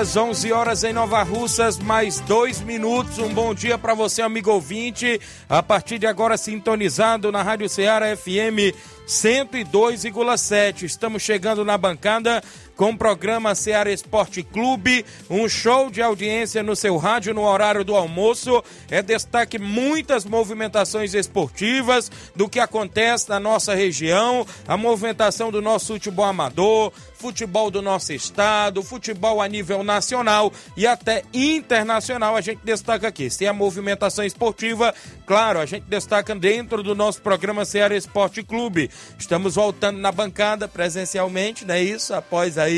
Horas, 11 horas em Nova Russas, mais dois minutos. Um bom dia para você, amigo ouvinte. A partir de agora, sintonizado na Rádio Ceará FM 102,7. Estamos chegando na bancada com o programa Ceará Esporte Clube, um show de audiência no seu rádio no horário do almoço. É destaque muitas movimentações esportivas do que acontece na nossa região, a movimentação do nosso futebol amador, futebol do nosso estado, futebol a nível nacional e até internacional. A gente destaca aqui. Se a movimentação esportiva, claro, a gente destaca dentro do nosso programa Ceará Esporte Clube. Estamos voltando na bancada presencialmente, não é isso? Após aí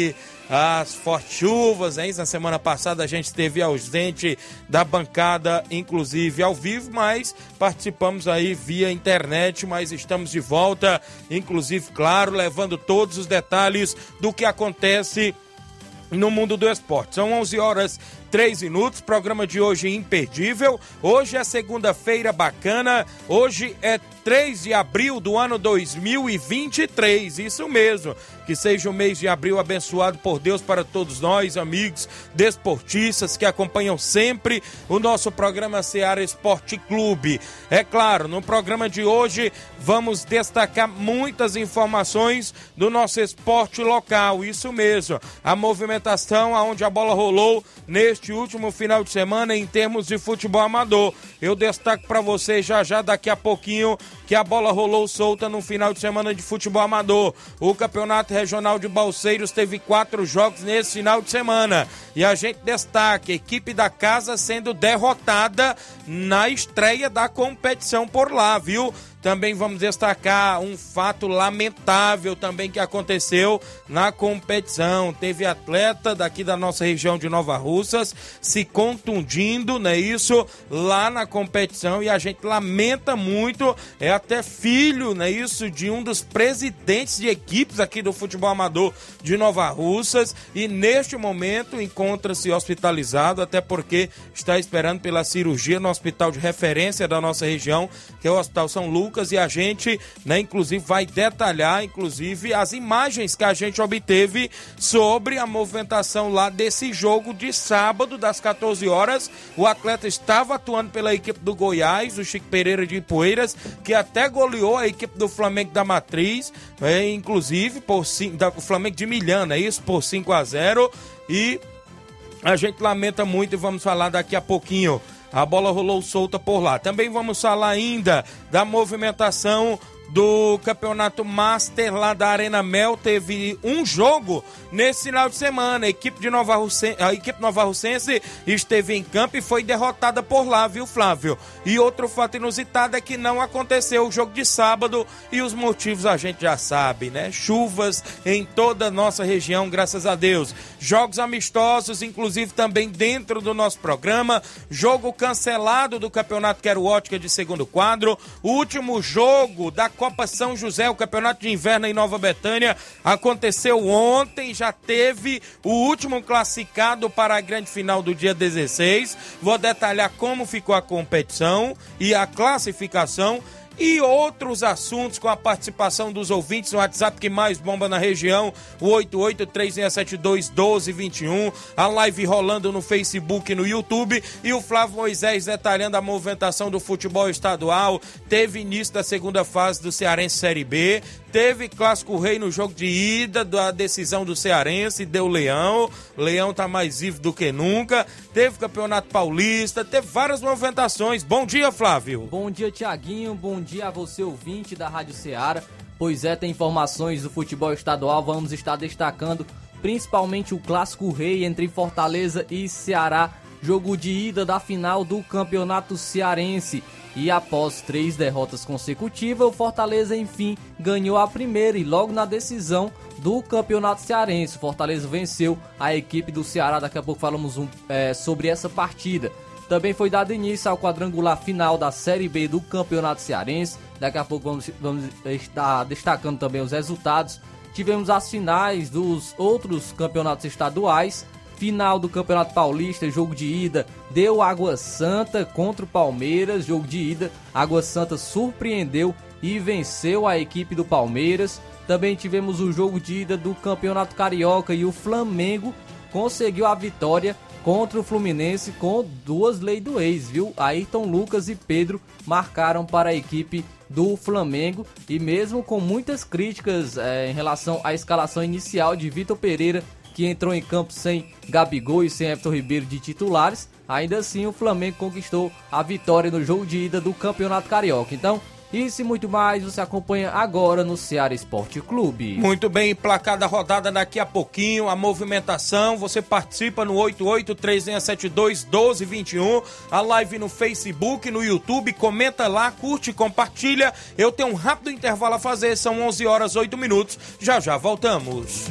as fortes chuvas, hein? Na semana passada a gente esteve ausente da bancada, inclusive ao vivo, mas participamos aí via internet, mas estamos de volta, inclusive, claro, levando todos os detalhes do que acontece no mundo do esporte. São 11 horas 3 minutos, programa de hoje imperdível. Hoje é segunda-feira bacana, hoje é 3 de abril do ano 2023, isso mesmo. Que seja o mês de abril abençoado por Deus para todos nós, amigos desportistas que acompanham sempre o nosso programa Seara Esporte Clube. É claro, no programa de hoje vamos destacar muitas informações do nosso esporte local, isso mesmo. A movimentação aonde a bola rolou neste último final de semana em termos de futebol amador. Eu destaco para você já já daqui a pouquinho que a bola rolou solta no final de semana de futebol amador. O Campeonato Regional de Balseiros teve quatro jogos nesse final de semana. E a gente destaca a equipe da casa sendo derrotada na estreia da competição por lá, viu? Também vamos destacar um fato lamentável também que aconteceu na competição. Teve atleta daqui da nossa região de Nova Russas se contundindo, não é isso? Lá na competição e a gente lamenta muito. É até filho, não é isso? De um dos presidentes de equipes aqui do futebol amador de Nova Russas e neste momento encontra-se hospitalizado, até porque está esperando pela cirurgia no hospital de referência da nossa região, que é o Hospital São Lucas Lucas e a gente, né, inclusive vai detalhar inclusive as imagens que a gente obteve sobre a movimentação lá desse jogo de sábado das 14 horas. O atleta estava atuando pela equipe do Goiás, o Chico Pereira de Poeiras, que até goleou a equipe do Flamengo da Matriz, é, inclusive por o Flamengo de Milhana, é isso? Por 5 a 0 e a gente lamenta muito e vamos falar daqui a pouquinho a bola rolou solta por lá. Também vamos falar ainda da movimentação do Campeonato Master lá da Arena Mel. Teve um jogo nesse final de semana. A equipe, de Nova Russense, a equipe Nova Russense esteve em campo e foi derrotada por lá, viu, Flávio? E outro fato inusitado é que não aconteceu o jogo de sábado e os motivos a gente já sabe, né? Chuvas em toda a nossa região, graças a Deus. Jogos amistosos, inclusive também dentro do nosso programa. Jogo cancelado do Campeonato Quero Ótica de segundo quadro. Último jogo da Copa São José, o Campeonato de Inverno em Nova Betânia, aconteceu ontem, já teve o último classificado para a grande final do dia 16. Vou detalhar como ficou a competição e a classificação e outros assuntos com a participação dos ouvintes no WhatsApp que mais bomba na região, o 8836721221, a live rolando no Facebook e no YouTube. E o Flávio Moisés detalhando a movimentação do futebol estadual. Teve início da segunda fase do Cearense Série B, teve Clássico Rei no jogo de ida da decisão do Cearense, deu Leão. Leão tá mais vivo do que nunca. Teve Campeonato Paulista, teve várias movimentações. Bom dia, Flávio. Bom dia, Tiaguinho. Bom dia a você, ouvinte da Rádio Ceará. Pois é, tem informações do futebol estadual. Vamos estar destacando principalmente o Clássico Rei entre Fortaleza e Ceará. Jogo de ida da final do Campeonato Cearense. E após três derrotas consecutivas, o Fortaleza enfim ganhou a primeira e logo na decisão do Campeonato Cearense. O Fortaleza venceu a equipe do Ceará. Daqui a pouco falamos um, é, sobre essa partida. Também foi dado início ao quadrangular final da Série B do Campeonato Cearense. Daqui a pouco vamos, vamos estar destacando também os resultados. Tivemos as finais dos outros campeonatos estaduais. Final do Campeonato Paulista, jogo de ida, deu Água Santa contra o Palmeiras, jogo de ida. Água Santa surpreendeu e venceu a equipe do Palmeiras. Também tivemos o jogo de ida do Campeonato Carioca e o Flamengo conseguiu a vitória contra o Fluminense com duas leis do ex, viu? Ayrton Lucas e Pedro marcaram para a equipe do Flamengo e mesmo com muitas críticas é, em relação à escalação inicial de Vitor Pereira, que entrou em campo sem Gabigol e sem Everton Ribeiro de titulares, ainda assim o Flamengo conquistou a vitória no jogo de ida do Campeonato Carioca. Então, isso e muito mais você acompanha agora no Ceará Esporte Clube. Muito bem, placada rodada daqui a pouquinho, a movimentação, você participa no 8836721221, a live no Facebook, no YouTube, comenta lá, curte, compartilha. Eu tenho um rápido intervalo a fazer, são 11 horas 8 minutos. Já já voltamos.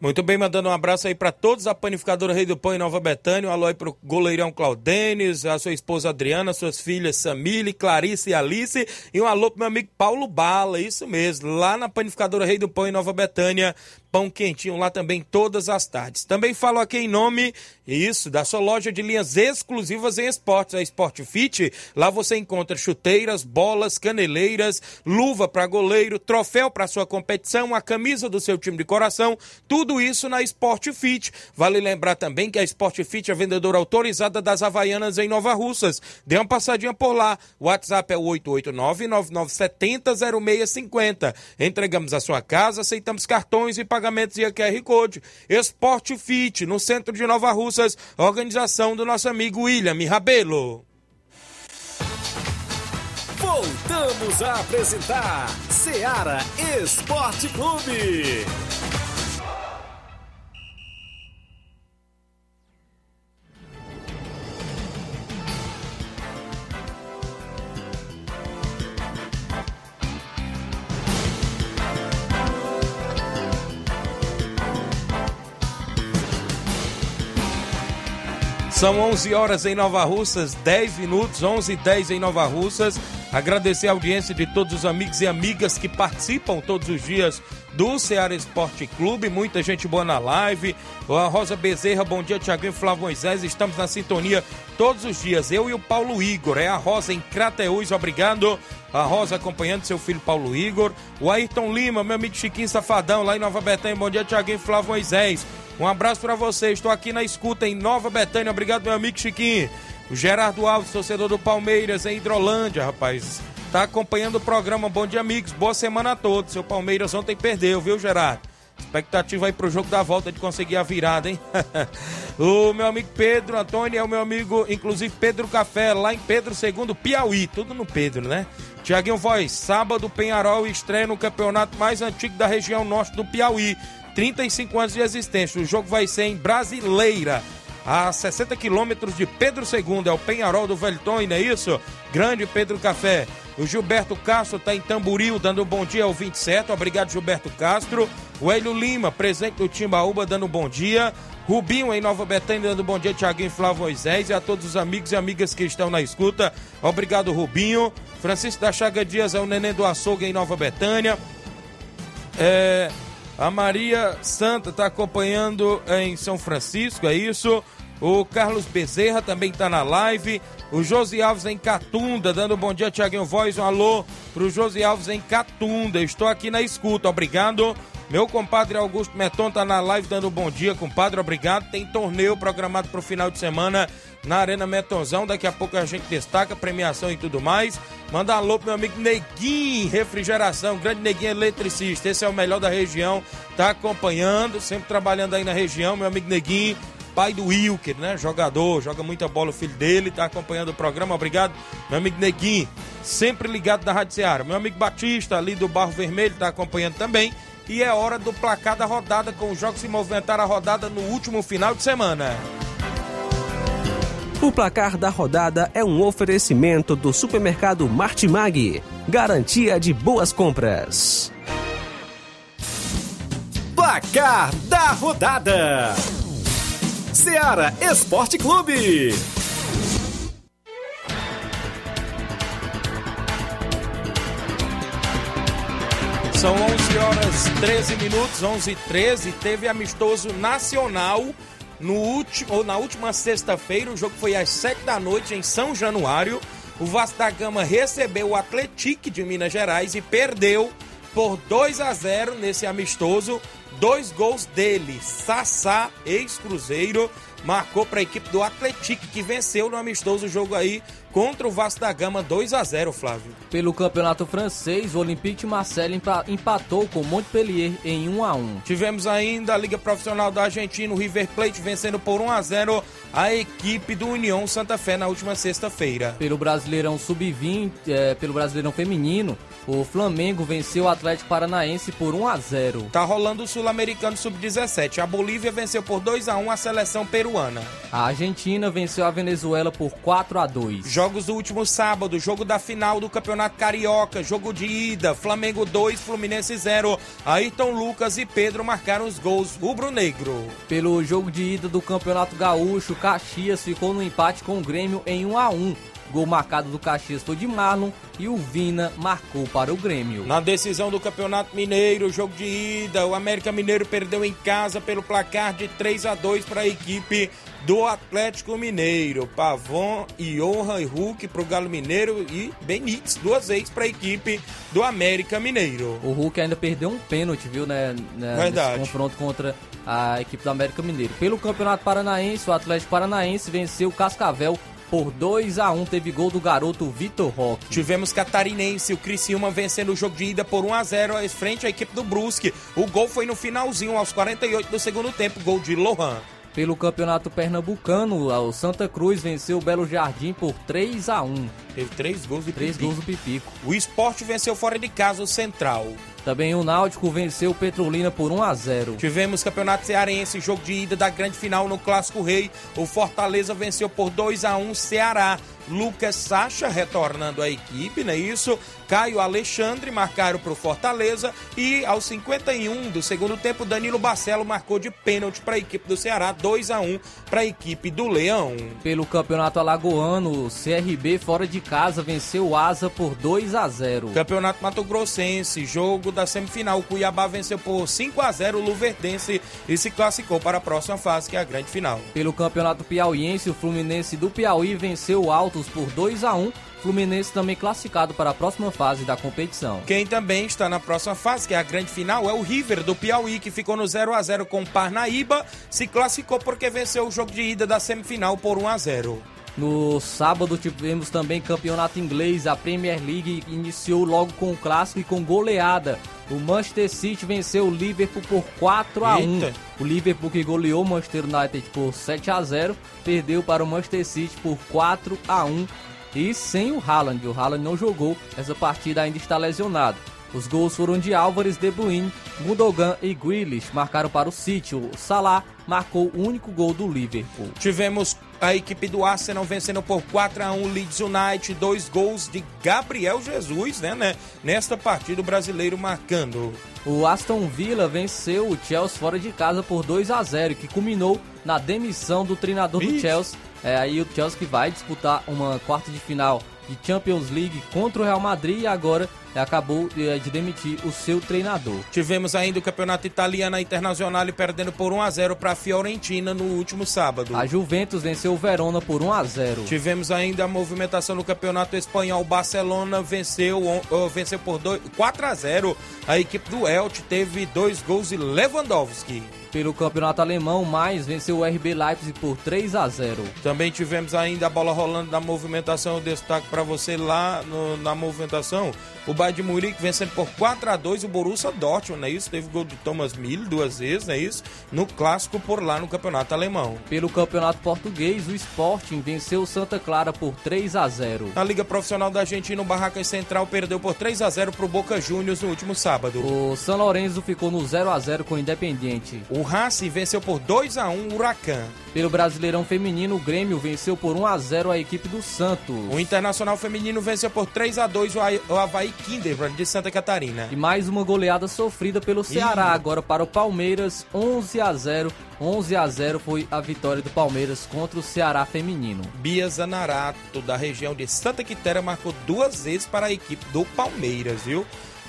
Muito bem, mandando um abraço aí para todos, a panificadora Rei do Pão em Nova Betânia, um alô aí pro goleirão Claudenes, a sua esposa Adriana, suas filhas Samile, Clarice e Alice, e um alô pro meu amigo Paulo Bala, isso mesmo, lá na panificadora Rei do Pão em Nova Betânia, pão quentinho lá também todas as tardes. Também falo aqui em nome, isso, da sua loja de linhas exclusivas em esportes, a Sport Fit. Lá você encontra chuteiras, bolas, caneleiras, luva para goleiro, troféu para sua competição, a camisa do seu time de coração, tudo isso na Sport Fit. Vale lembrar também que a Sport Fit é vendedora autorizada das Havaianas em Nova Russas. Dê uma passadinha por lá. O WhatsApp é o 889-9970-0650. Entregamos a sua casa, aceitamos cartões e pagamentos e a QR Code. Esporte Fit, no centro de Nova Russas, organização do nosso amigo William Rabelo. Voltamos a apresentar Seara Esporte Clube. São 11 horas em Nova Russas, 10 minutos, 11 e 10 em Nova Russas. Agradecer a audiência de todos os amigos e amigas que participam todos os dias do Ceará Esporte Clube. Muita gente boa na live. A Rosa Bezerra, bom dia, Tiaguinho Flávio Moisés. Estamos na sintonia todos os dias. Eu e o Paulo Igor. É a Rosa em Crateús, obrigado. A Rosa acompanhando seu filho Paulo Igor. O Ayrton Lima, meu amigo Chiquinho Safadão, lá em Nova Betânia. Bom dia, Tiaguinho Flávio Moisés. Um abraço para você. Estou aqui na escuta em Nova Betânia. Obrigado, meu amigo Chiquinho. O Gerardo Alves, torcedor do Palmeiras, em Hidrolândia, rapaz. Tá acompanhando o programa. Bom dia, amigos. Boa semana a todos. Seu Palmeiras ontem perdeu, viu, Gerardo? Expectativa aí pro jogo da volta de conseguir a virada, hein? o meu amigo Pedro Antônio é o meu amigo, inclusive Pedro Café, lá em Pedro II, Piauí. Tudo no Pedro, né? Tiaguinho Voz, sábado Penharol estreia no campeonato mais antigo da região norte do Piauí. 35 anos de existência. O jogo vai ser em Brasileira a 60 quilômetros de Pedro II, é o Penharol do Velton, não é isso? Grande Pedro Café. O Gilberto Castro está em Tamboril, dando um bom dia ao 27. Obrigado, Gilberto Castro. O Hélio Lima, presente do Timbaúba, dando um bom dia. Rubinho em Nova Betânia, dando um bom dia, Tiaguinho Flávio Moisés e a todos os amigos e amigas que estão na escuta. Obrigado, Rubinho. Francisco da Chaga Dias é o neném do açougue em Nova Betânia. É, a Maria Santa está acompanhando em São Francisco, é isso. O Carlos Bezerra também está na live. O Josi Alves em Catunda, dando um bom dia, Tiaguinho Voz. Um alô pro Josi Alves em Catunda. Estou aqui na escuta, obrigado. Meu compadre Augusto Meton tá na live dando um bom dia, compadre. Obrigado. Tem torneio programado para o final de semana na Arena Metonzão. Daqui a pouco a gente destaca premiação e tudo mais. Manda alô pro meu amigo Neguinho Refrigeração, grande Neguinho eletricista. Esse é o melhor da região. Tá acompanhando, sempre trabalhando aí na região, meu amigo Neguinho pai do Wilker, né? Jogador, joga muita bola, o filho dele, tá acompanhando o programa. Obrigado, meu amigo Neguinho, sempre ligado na Rádio Ceará. Meu amigo Batista, ali do Barro Vermelho, tá acompanhando também. E é hora do placar da rodada, com os jogos se movimentaram a rodada no último final de semana. O placar da rodada é um oferecimento do supermercado Martimag. Garantia de boas compras. Placar da rodada. Seara Esporte Clube. São 11 horas 13 minutos, 11 e 13. Teve amistoso nacional no último, ou na última sexta-feira. O jogo foi às 7 da noite em São Januário. O Vasco da Gama recebeu o Atlético de Minas Gerais e perdeu por 2 a 0 nesse amistoso. Dois gols dele, Sassá, ex-Cruzeiro, marcou para a equipe do Atlético, que venceu no amistoso jogo aí contra o Vasco da Gama 2 a 0 Flávio. Pelo campeonato francês, o Olympique de Marseille empatou com o Montpellier em 1 a 1 Tivemos ainda a Liga Profissional da Argentina, o River Plate vencendo por 1 a 0 a equipe do União Santa Fé na última sexta-feira. Pelo Brasileirão Sub-20, é, pelo Brasileirão Feminino, o Flamengo venceu o Atlético Paranaense por 1 a 0. Tá rolando o Sul-Americano Sub-17. A Bolívia venceu por 2 a 1 a seleção peruana. A Argentina venceu a Venezuela por 4 a 2. Jogos do último sábado, jogo da final do Campeonato Carioca, jogo de ida, Flamengo 2, Fluminense 0. Ayrton Lucas e Pedro marcaram os gols rubro-negro. Pelo jogo de ida do Campeonato Gaúcho, Caxias ficou no empate com o Grêmio em 1 a 1. Gol marcado do Caxias foi de Marlon e o Vina marcou para o Grêmio. Na decisão do Campeonato Mineiro, jogo de ida, o América Mineiro perdeu em casa pelo placar de 3 a 2 para a equipe do Atlético Mineiro. Pavon, Iorra e Hulk para o Galo Mineiro e Benítez duas vezes para a equipe do América Mineiro. O Hulk ainda perdeu um pênalti, viu, né? né Verdade. Nesse confronto contra a equipe do América Mineiro. Pelo Campeonato Paranaense, o Atlético Paranaense venceu o Cascavel por 2 a 1 teve gol do garoto Vitor Roque. Tivemos Catarinense, o Criciúma vencendo o jogo de ida por 1 a 0 frente à equipe do Brusque. O gol foi no finalzinho, aos 48 do segundo tempo, gol de Lohan. Pelo Campeonato Pernambucano, o Santa Cruz venceu o Belo Jardim por 3 a 1 Teve três gols de Três Pipico. gols do Pipico. O esporte venceu fora de casa o Central. Também o Náutico venceu o Petrolina por 1 a 0 Tivemos Campeonato Cearense, jogo de ida da grande final no Clássico Rei. O Fortaleza venceu por 2 a 1 Ceará. Lucas Sacha retornando à equipe, não é isso? Caio Alexandre marcaram para o Fortaleza e aos 51 do segundo tempo, Danilo Barcelo marcou de pênalti para a equipe do Ceará, 2 a 1 para a equipe do Leão. Pelo Campeonato Alagoano, o CRB fora de casa venceu o Asa por 2 a 0 Campeonato Mato Grossense, jogo da semifinal. Cuiabá venceu por 5 a 0 o Luverdense e se classificou para a próxima fase, que é a grande final. Pelo Campeonato Piauiense, o Fluminense do Piauí venceu o Altos por 2 a 1 Fluminense também classificado para a próxima fase da competição. Quem também está na próxima fase, que é a grande final, é o River do Piauí, que ficou no 0 a 0 com o Parnaíba, se classificou porque venceu o jogo de ida da semifinal por 1 a 0. No sábado tivemos também campeonato inglês, a Premier League iniciou logo com o clássico e com goleada. O Manchester City venceu o Liverpool por 4 a 1. Eita. O Liverpool que goleou o Manchester United por 7 a 0, perdeu para o Manchester City por 4 a 1 e sem o Haaland. O Haaland não jogou essa partida, ainda está lesionado. Os gols foram de Álvares, De Bruyne, Gundogan e Grealish, marcaram para o City. O Salah marcou o único gol do Liverpool. Tivemos a equipe do Arsenal vencendo por 4 a 1 o Leeds United, dois gols de Gabriel Jesus, né, né? Nesta partida o brasileiro marcando. O Aston Villa venceu o Chelsea fora de casa por 2 a 0, que culminou na demissão do treinador do. Chelsea. É aí o Chelsea que vai disputar uma quarta de final de Champions League contra o Real Madrid e agora acabou é, de demitir o seu treinador. Tivemos ainda o campeonato italiano a Internacional perdendo por 1 a 0 para a Fiorentina no último sábado. A Juventus venceu o Verona por 1 a 0. Tivemos ainda a movimentação no campeonato espanhol. Barcelona venceu, oh, venceu por dois- 4 a 0. A equipe do Elche teve dois gols de Lewandowski. Pelo campeonato alemão, mais venceu o RB Leipzig por 3 a 0. Também tivemos ainda a bola rolando na movimentação. Eu destaco para você lá no- na movimentação. O Bayern de Munique vencendo por 4 a 2 o Borussia Dortmund, não é isso? Teve gol de Thomas Mille duas vezes, não é isso? No clássico por lá no campeonato alemão. Pelo campeonato português, o Sporting venceu o Santa Clara por 3 a 0. Na Liga Profissional da Argentina, o Barracas Central perdeu por 3 a 0 para o Boca Juniors no último sábado. O São Lourenço ficou no 0 a 0 com o Independiente. O Racing venceu por 2 a 1 o Huracan. Pelo Brasileirão Feminino, o Grêmio venceu por 1 a 0 a equipe do Santos. O Internacional Feminino venceu por 3 a 2 o Havaí Kinderbrand de Santa Catarina. E mais uma goleada sofrida pelo Ceará. Agora para o Palmeiras, 11 a 0. 11 a 0 foi a vitória do Palmeiras contra o Ceará Feminino. Bia Zanarato, da região de Santa Quitéria, marcou duas vezes para a equipe do Palmeiras, viu?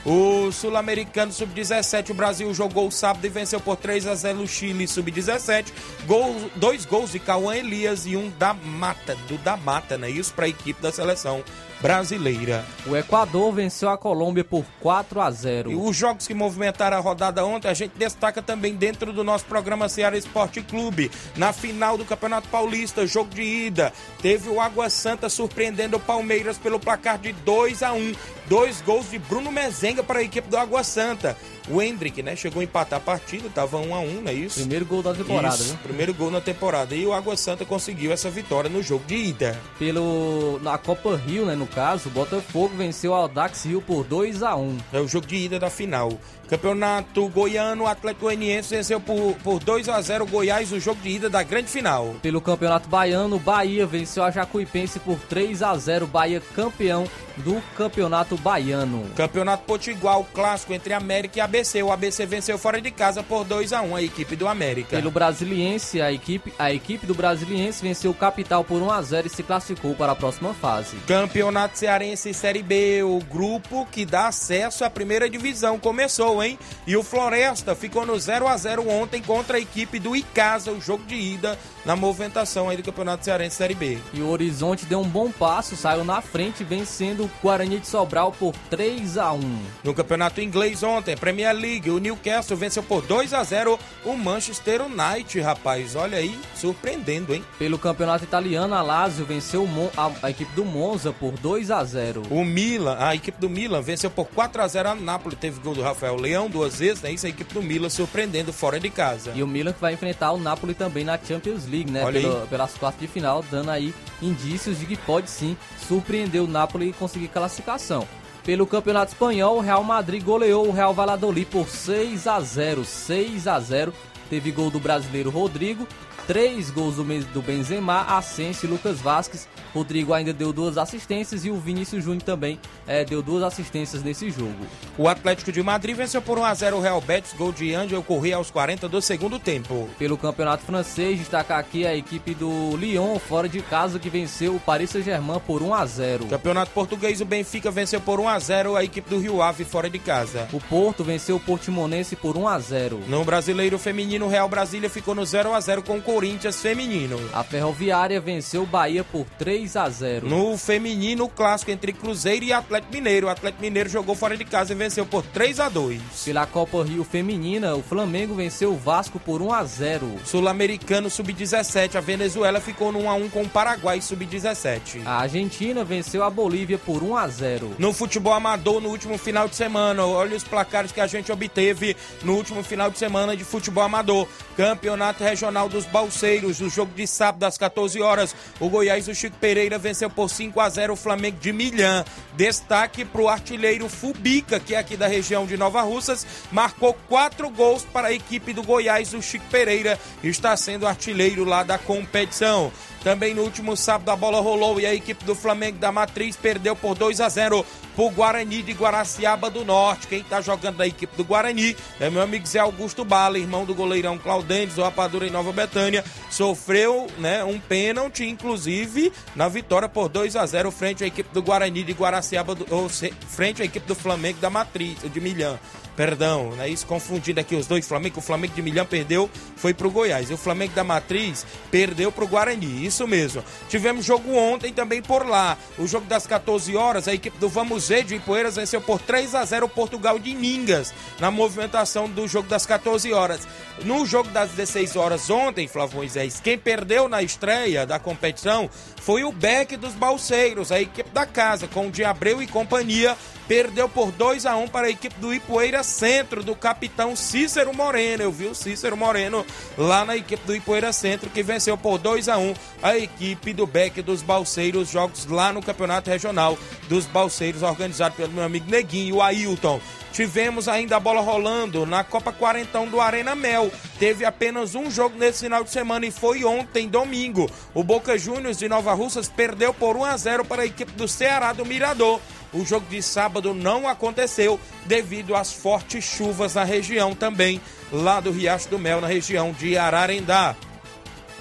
O Sul-Americano Sub-17, o Brasil jogou sábado e venceu por 3 a 0 o Chile Sub-17. Gol, dois gols de Cauã Elias e um da Mata, do da Mata, né? Isso para a equipe da seleção brasileira. O Equador venceu a Colômbia por 4 a 0. E os jogos que movimentaram a rodada ontem, a gente destaca também dentro do nosso programa Ceará Esporte Clube. Na final do Campeonato Paulista, jogo de ida, teve o Água Santa surpreendendo o Palmeiras pelo placar de 2 a 1 Dois gols de Bruno Mezenga para a equipe do Água Santa. O Hendrick, né, chegou a empatar a partida, tava 1 a 1 não é isso? Primeiro gol da temporada, Isso, viu? primeiro gol na temporada. E o Água Santa conseguiu essa vitória no jogo de ida. Pelo na Copa Rio, né, no caso, o Botafogo venceu o Audax Rio por 2 a 1. É o jogo de ida da final. Campeonato Goiano, o Atlético Goianiense venceu por, por 2 a 0 o Goiás no jogo de ida da grande final. Pelo Campeonato Baiano, o Bahia venceu a Jacuipense por 3 a 0. Bahia campeão do Campeonato Baiano. Campeonato Potiguar, o clássico entre América e ABC. O ABC venceu fora de casa por 2 a 1 a equipe do América. Pelo Brasiliense, a equipe, a equipe do Brasiliense venceu o Capital por 1 a 0 e se classificou para a próxima fase. Campeonato Cearense Série B, o grupo que dá acesso à primeira divisão começou, hein? E o Floresta ficou no 0 a 0 ontem contra a equipe do Icasa, o jogo de ida na movimentação aí do Campeonato Cearense Série B. E o Horizonte deu um bom passo, saiu na frente, vencendo o Guarani de Sobral por 3 a 1. No campeonato inglês ontem, Premier League, o Newcastle venceu por 2 a 0 o Manchester United, rapaz. Olha aí, surpreendendo, hein? Pelo Campeonato Italiano, a Lazio venceu a, a equipe do Monza por 2 a 0. O Milan, a equipe do Milan venceu por 4 a 0 a Napoli, teve gol do Rafael Leão duas vezes, né? Isso a equipe do Milan surpreendendo fora de casa. E o Milan que vai enfrentar o Napoli também na Champions League, né? Olha aí. Pela- pelas quartas de final, dando aí indícios de que pode sim surpreender o Napoli e conseguir classificação. Pelo Campeonato Espanhol, o Real Madrid goleou o Real Valladolid por 6 a 0, 6 a 0. teve gol do brasileiro Rodrigo, três gols do, do Benzema, Asensio e Lucas Vasquez. Rodrigo ainda deu duas assistências e o Vinícius Júnior também é, deu duas assistências nesse jogo. O Atlético de Madrid venceu por 1x0 o Real Betis, gol de Angel Corrêa aos 40 do segundo tempo. Pelo campeonato francês, destacar aqui a equipe do Lyon, fora de casa, que venceu o Paris Saint-Germain por 1x0. Campeonato português, o Benfica venceu por 1x0 a equipe do Rio Ave, fora de casa. O Porto venceu o Portimonense por 1x0. No brasileiro feminino, o Real Brasília ficou no 0x0 com o Corinthians feminino. A Ferroviária venceu o Bahia por 3 a 0. No feminino, o clássico entre Cruzeiro e Atlético Mineiro. O Atlético Mineiro jogou fora de casa e venceu por 3 a 2. Pela Copa Rio Feminina, o Flamengo venceu o Vasco por 1 a 0. Sul-Americano Sub-17, a Venezuela ficou no 1 a 1 com o Paraguai Sub-17. A Argentina venceu a Bolívia por 1 a 0. No futebol amador no último final de semana, olha os placares que a gente obteve no último final de semana de futebol amador. Campeonato Regional dos Balseiros, o jogo de sábado às 14 horas. O Goiás, o Chico Pereira venceu por 5 a 0 o Flamengo de Milhã. Destaque para o artilheiro Fubica, que é aqui da região de Nova Russas, marcou quatro gols para a equipe do Goiás, o Chico Pereira, está sendo artilheiro lá da competição. Também no último sábado a bola rolou e a equipe do Flamengo da Matriz perdeu por 2 a 0 pro Guarani de Guaraciaba do Norte. Quem tá jogando da equipe do Guarani é meu amigo Zé Augusto Bala, irmão do goleirão Claudentes, do Rapadura em Nova Betânia. Sofreu né, um pênalti, inclusive, na vitória por 2 a 0 frente à equipe do Guarani de Guaraciaba, do, ou frente à equipe do Flamengo da Matriz, de Milhã perdão, né? Isso confundindo aqui os dois Flamengo, o Flamengo de Milhão perdeu, foi pro Goiás. E o Flamengo da Matriz perdeu pro Guarani, isso mesmo. Tivemos jogo ontem também por lá. O jogo das 14 horas, a equipe do Vamos Ver de Ipueiras venceu por 3 a 0 o Portugal de Ningas, na movimentação do jogo das 14 horas. No jogo das 16 horas ontem, Flávio Moisés, quem perdeu na estreia da competição foi o Beck dos Balseiros, a equipe da casa, com o Diabreu e companhia, perdeu por 2 a 1 para a equipe do Ipueira Centro, do capitão Cícero Moreno. Eu vi o Cícero Moreno lá na equipe do Ipueira Centro, que venceu por 2 a 1 a equipe do Beck dos Balseiros, jogos lá no Campeonato Regional dos Balseiros, organizado pelo meu amigo Neguinho, o Ailton. Tivemos ainda a bola rolando na Copa Quarentão do Arena Mel. Teve apenas um jogo nesse final de semana e foi ontem, domingo. O Boca Juniors de Nova Russas perdeu por 1 a 0 para a equipe do Ceará do Mirador. O jogo de sábado não aconteceu devido às fortes chuvas na região também, lá do Riacho do Mel, na região de Ararendá.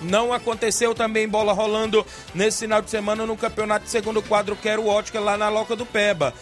Não aconteceu também bola rolando nesse final de semana no campeonato de segundo quadro Quero Ótica lá na Loca do Peba.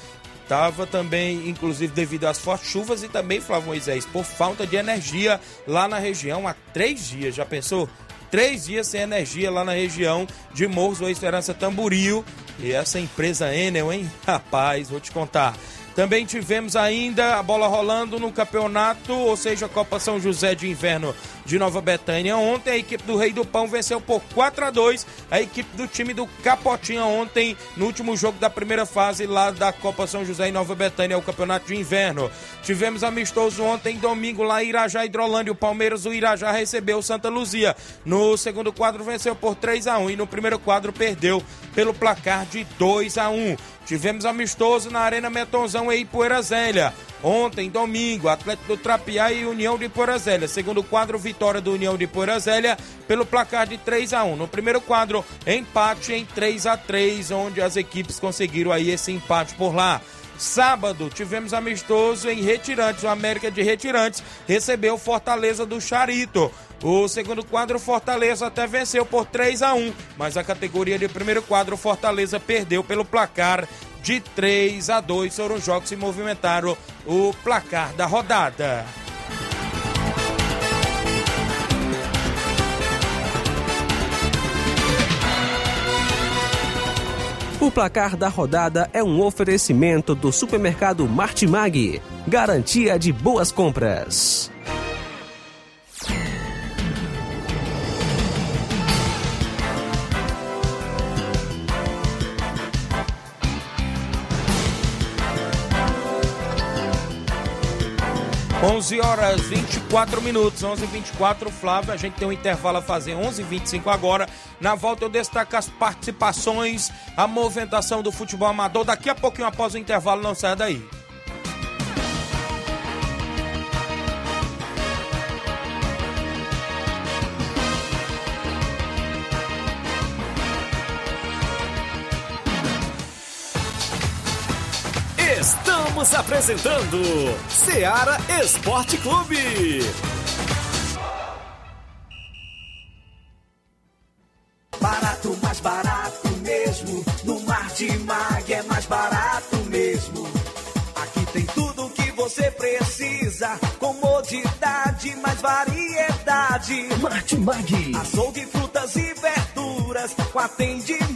Tava também, inclusive, devido às fortes chuvas e também, Flávio Moisés, por falta de energia lá na região há três dias. Já pensou? Três dias sem energia lá na região de Morros ou Esperança Tamboril. E essa empresa Enel, hein? Rapaz, vou te contar. Também tivemos ainda a bola rolando no campeonato, ou seja, a Copa São José de Inverno de Nova Betânia. Ontem a equipe do Rei do Pão venceu por 4 a 2 a equipe do time do Capotinha ontem no último jogo da primeira fase lá da Copa São José em Nova Betânia, o campeonato de inverno. Tivemos amistoso ontem, domingo, lá em Irajá, Hidrolândia. O Palmeiras, o Irajá, recebeu o Santa Luzia. No segundo quadro venceu por 3 a 1 e no primeiro quadro perdeu pelo placar de 2 a 1 Tivemos amistoso na Arena Metonzão em Poeira Zélia. Ontem, domingo, Atlético do Trapiá e União de Poeira Zélia. Segundo quadro, vitória do União de Poeira Zélia pelo placar de 3 a 1 No primeiro quadro, empate em 3 a 3 onde as equipes conseguiram aí esse empate por lá. Sábado, tivemos amistoso em Retirantes. O América de Retirantes recebeu Fortaleza do Charito. O segundo quadro, Fortaleza até venceu por 3 a 1 mas a categoria de primeiro quadro, Fortaleza perdeu pelo placar de 3 a 2 Foram jogos que movimentaram o placar da rodada. O placar da rodada é um oferecimento do supermercado Martimag. Garantia de boas compras. 11 horas 24 minutos, 11 e 24 Flávio, a gente tem um intervalo a fazer, 11 e 25 agora. Na volta eu destaco as participações, a movimentação do futebol amador. Daqui a pouquinho após o intervalo, não sai daí. Estamos apresentando Seara Esporte Clube. Barato, mais barato mesmo. No Martimag é mais barato mesmo. Aqui tem tudo o que você precisa. Comodidade, mais variedade. Martimag. Açougue, frutas e verduras. Com atendimento de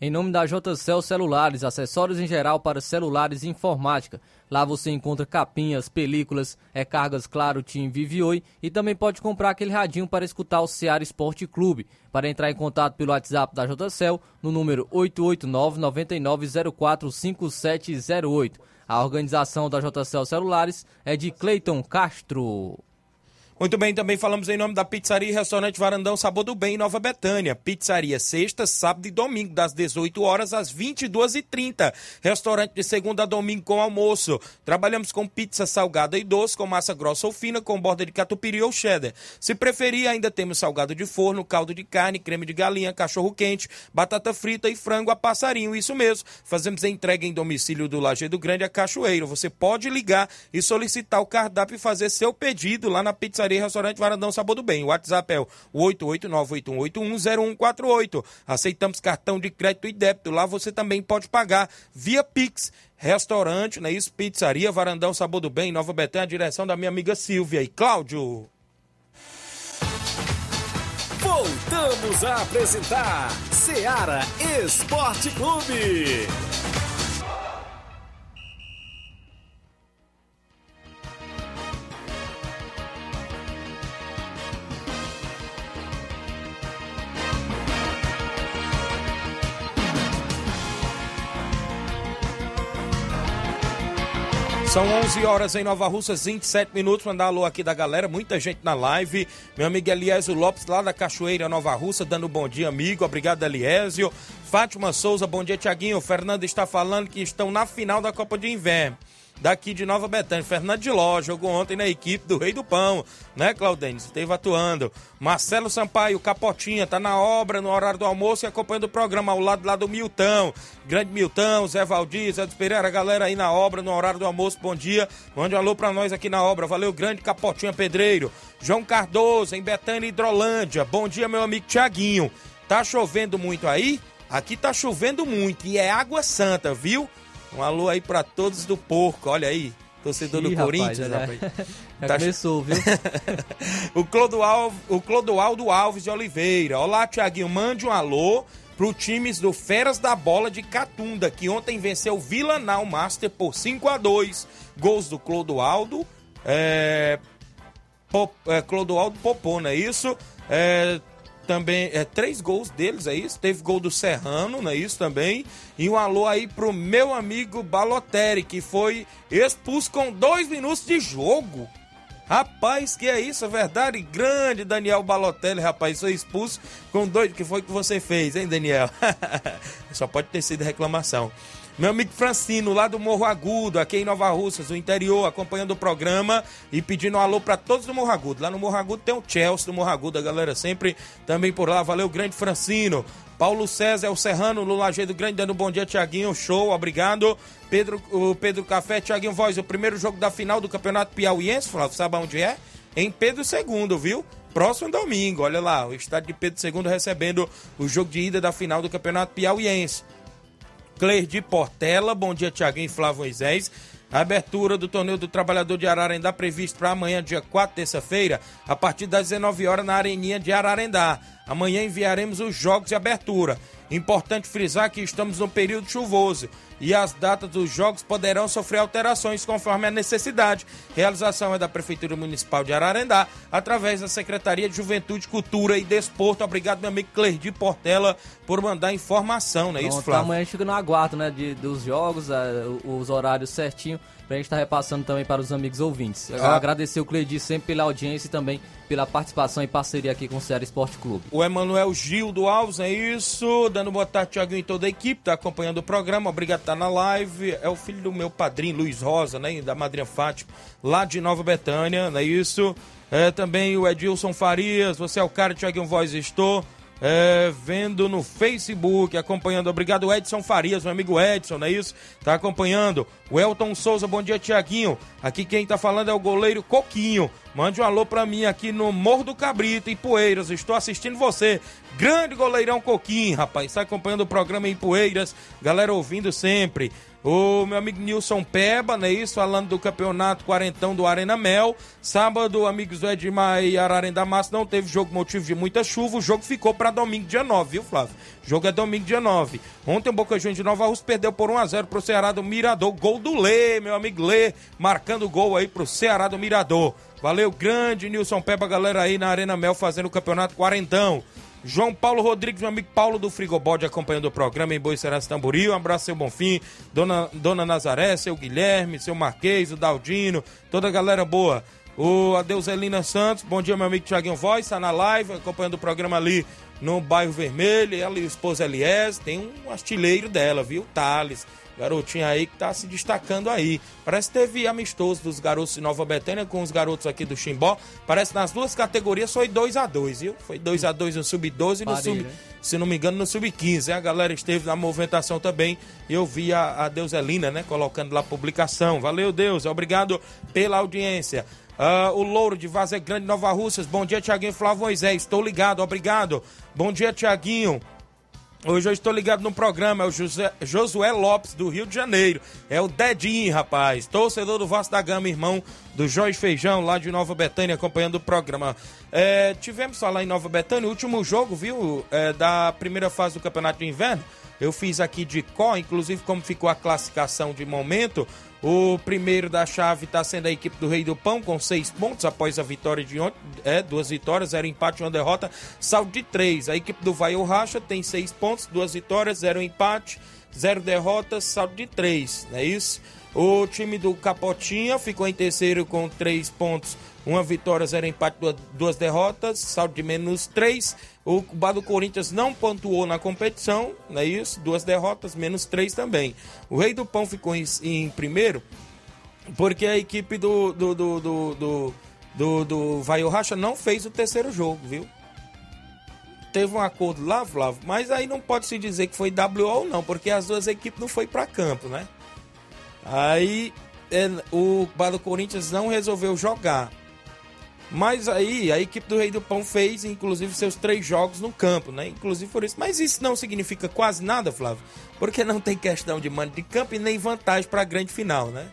Em nome da JCL Celulares, acessórios em geral para celulares e informática. Lá você encontra capinhas, películas, recargas Claro, Tim, Vivi Oi e também pode comprar aquele radinho para escutar o Seara Esporte Clube. Para entrar em contato pelo WhatsApp da JCL no número 889-9904-5708. A organização da JCL Celulares é de Cleiton Castro. Muito bem, também falamos em nome da Pizzaria e Restaurante Varandão Sabor do Bem, Nova Betânia. Pizzaria sexta, sábado e domingo, das 18 horas às 22h30. Restaurante de segunda a domingo com almoço. Trabalhamos com pizza salgada e doce, com massa grossa ou fina, com borda de catupiry ou cheddar. Se preferir, ainda temos salgado de forno, caldo de carne, creme de galinha, cachorro quente, batata frita e frango a passarinho. Isso mesmo. Fazemos entrega em domicílio do Lajeado Grande a Cachoeiro. Você pode ligar e solicitar o cardápio e fazer seu pedido lá na Pizzaria e Restaurante Varandão Sabor do Bem. O WhatsApp é o 88981810148. Aceitamos cartão de crédito e débito. Lá você também pode pagar via Pix. Restaurante, não é isso? Pizzaria Varandão Sabor do Bem, Nova Betânia, direção da minha amiga Silvia e Cláudio. Voltamos a apresentar Seara Esporte Clube. São 11 horas em Nova Russas, 27 minutos. Mandar alô aqui da galera, muita gente na live. Meu amigo Eliésio Lopes, lá da Cachoeira Nova Russa, dando bom dia, amigo. Obrigado, Eliésio. Fátima Souza, bom dia, Tiaguinho. Fernando está falando que estão na final da Copa de Inverno. Daqui de Nova Betânia, Fernando de Ló, jogou ontem na equipe do Rei do Pão, né, Claudênio? Esteve atuando. Marcelo Sampaio, Capotinha, tá na obra, no horário do almoço e acompanhando o programa ao lado lá do Miltão. Grande Miltão, Zé Valdir, Zé dos Pereira, a galera aí na obra, no horário do almoço, bom dia. Mande um alô pra nós aqui na obra. Valeu, grande Capotinha Pedreiro. João Cardoso, em Betânia, Hidrolândia. Bom dia, meu amigo Tiaguinho. Tá chovendo muito aí? Aqui tá chovendo muito e é água santa, viu? Um alô aí pra todos do porco, olha aí. Torcedor Ih, do rapaz, Corinthians, já- rapaz. Já Tá- começou, viu? o, Clodoaldo, o Clodoaldo Alves de Oliveira. Olá, Tiaguinho. Mande um alô pro times do Feras da Bola de Catunda, que ontem venceu o Vila Nau Master por 5 a 2 Gols do Clodoaldo. É, Pop, é, Clodoaldo Popô, não é isso? É, também é três gols deles, é isso? Teve gol do Serrano, não é isso também? E um alô aí pro meu amigo Balotelli, que foi expulso com dois minutos de jogo. Rapaz, que é isso? É verdade? Grande Daniel Balotelli, rapaz, foi expulso com dois. Que foi que você fez, hein, Daniel? Só pode ter sido reclamação. Meu amigo Francino, lá do Morro Agudo, aqui em Nova Russas, do interior, acompanhando o programa e pedindo um alô para todos do Morro Agudo. Lá no Morro Agudo tem o Chelsea do Morro Agudo, a galera sempre também por lá. Valeu, grande Francino. Paulo César, é o Serrano, no Lajeado Grande, dando um bom dia, Tiaguinho. Show, obrigado. Pedro, o Pedro Café, Tiaguinho Voz, o primeiro jogo da final do Campeonato Piauiense, Flávio, sabe onde é? Em Pedro II, viu? Próximo domingo, olha lá, o estádio de Pedro II recebendo o jogo de ida da final do Campeonato Piauiense. Cleir Portela, bom dia Tiaguinho e Flávio Moisés. A abertura do torneio do Trabalhador de Ararendá previsto para amanhã, dia 4, terça-feira, a partir das 19 horas na Areninha de Ararendá. Amanhã enviaremos os jogos de abertura. Importante frisar que estamos num período chuvoso e as datas dos jogos poderão sofrer alterações conforme a necessidade. Realização é da Prefeitura Municipal de Ararendá, através da Secretaria de Juventude, Cultura e Desporto. Obrigado, meu amigo Clerdi Portela, por mandar informação, não é isso, Pronto, Flávio? Amanhã chega no aguardo, né, de, dos jogos, os horários certinho, pra gente estar repassando também para os amigos ouvintes. Eu Ah. Agradecer o Cleidi sempre pela audiência e também pela participação e parceria aqui com o Ceará Esporte Clube. O Emanuel Gil do Alves, é isso. Dando boa tarde, Tiaguinho e toda a equipe. Tá acompanhando o programa. Obrigado estar na live. É o filho do meu padrinho, Luiz Rosa, né? Da madrinha Fátima, lá de Nova Betânia, não é isso? É, também o Edilson Farias. Você é o cara, Tiaguinho Voz Estou. É, vendo no Facebook, acompanhando. Obrigado, Edson Farias, meu amigo Edson, não é isso? Tá acompanhando. O Elton Souza, bom dia, Tiaguinho. Aqui quem tá falando é o goleiro Coquinho. Mande um alô pra mim aqui no Morro do Cabrito, em Poeiras. Estou assistindo você. Grande goleirão Coquinho, rapaz. Tá acompanhando o programa em Poeiras. Galera ouvindo sempre. O meu amigo Nilson Peba, não é isso? Falando do campeonato quarentão do Arena Mel. Sábado, amigos do Edmar e Ararendá Massa, não teve jogo motivo de muita chuva. O jogo ficou para domingo, dia 9, viu, Flávio? O jogo é domingo, dia 9. Ontem o Boca Juniors de Nova Rússia perdeu por 1x0 pro Ceará do Mirador. Gol do Lê, meu amigo Lê, marcando gol aí pro Ceará do Mirador. Valeu, grande Nilson Peba, galera aí na Arena Mel fazendo o campeonato quarentão. João Paulo Rodrigues, meu amigo Paulo do Frigobode, acompanhando o programa em Boiceras Tamboril. Um abraço, seu Bonfim, dona, dona Nazaré, seu Guilherme, seu Marquês, o Daldino, toda a galera boa. O Adeuselina Santos, bom dia, meu amigo Tiaguinho Voz, está na live, acompanhando o programa ali no bairro Vermelho. Ela e o esposo Elias, tem um artilheiro dela, viu? Thales. Garotinho aí que tá se destacando aí. Parece que teve amistoso dos garotos de Nova Betânia com os garotos aqui do Chimbó. Parece que nas duas categorias foi 2 a 2 viu? Foi 2 a 2 no Sub-12 e no Sub... Se não me engano, no Sub-15. A galera esteve na movimentação também. E eu vi a, a Deuselina, né? Colocando lá a publicação. Valeu, Deus. Obrigado pela audiência. Ah, o Louro de Vaza Grande, Nova Russas. Bom dia, Tiaguinho Flávio Moisés. Estou ligado, obrigado. Bom dia, Tiaguinho. Hoje eu estou ligado no programa, é o José, Josué Lopes, do Rio de Janeiro. É o Dedinho, rapaz. Torcedor do Vasco da Gama, irmão do Jorge Feijão, lá de Nova Betânia, acompanhando o programa. É, tivemos lá em Nova Betânia, o último jogo, viu, é, da primeira fase do Campeonato de Inverno. Eu fiz aqui de có, inclusive como ficou a classificação de momento. O primeiro da chave está sendo a equipe do Rei do Pão, com seis pontos após a vitória de ontem. É, duas vitórias, zero empate, uma derrota, saldo de três. A equipe do Vai Racha tem seis pontos, duas vitórias, zero empate, zero derrotas, saldo de três. Não é isso? O time do Capotinha ficou em terceiro com três pontos, uma vitória, zero empate, duas, derrotas, saldo de menos três. O Cuba do Corinthians não pontuou na competição, não é isso? Duas derrotas, menos três também. O Rei do Pão ficou em, em primeiro, porque a equipe do, do, do, do, do, do, do Racha não fez o terceiro jogo, viu? Teve um acordo lá, Flávio, mas aí não pode se dizer que foi WO não, porque as duas equipes não foi para campo, né? Aí é, o Bar do Corinthians não resolveu jogar. Mas aí a equipe do Rei do Pão fez, inclusive, seus três jogos no campo, né? Inclusive por isso. Mas isso não significa quase nada, Flávio, porque não tem questão de mando de campo e nem vantagem para a grande final, né?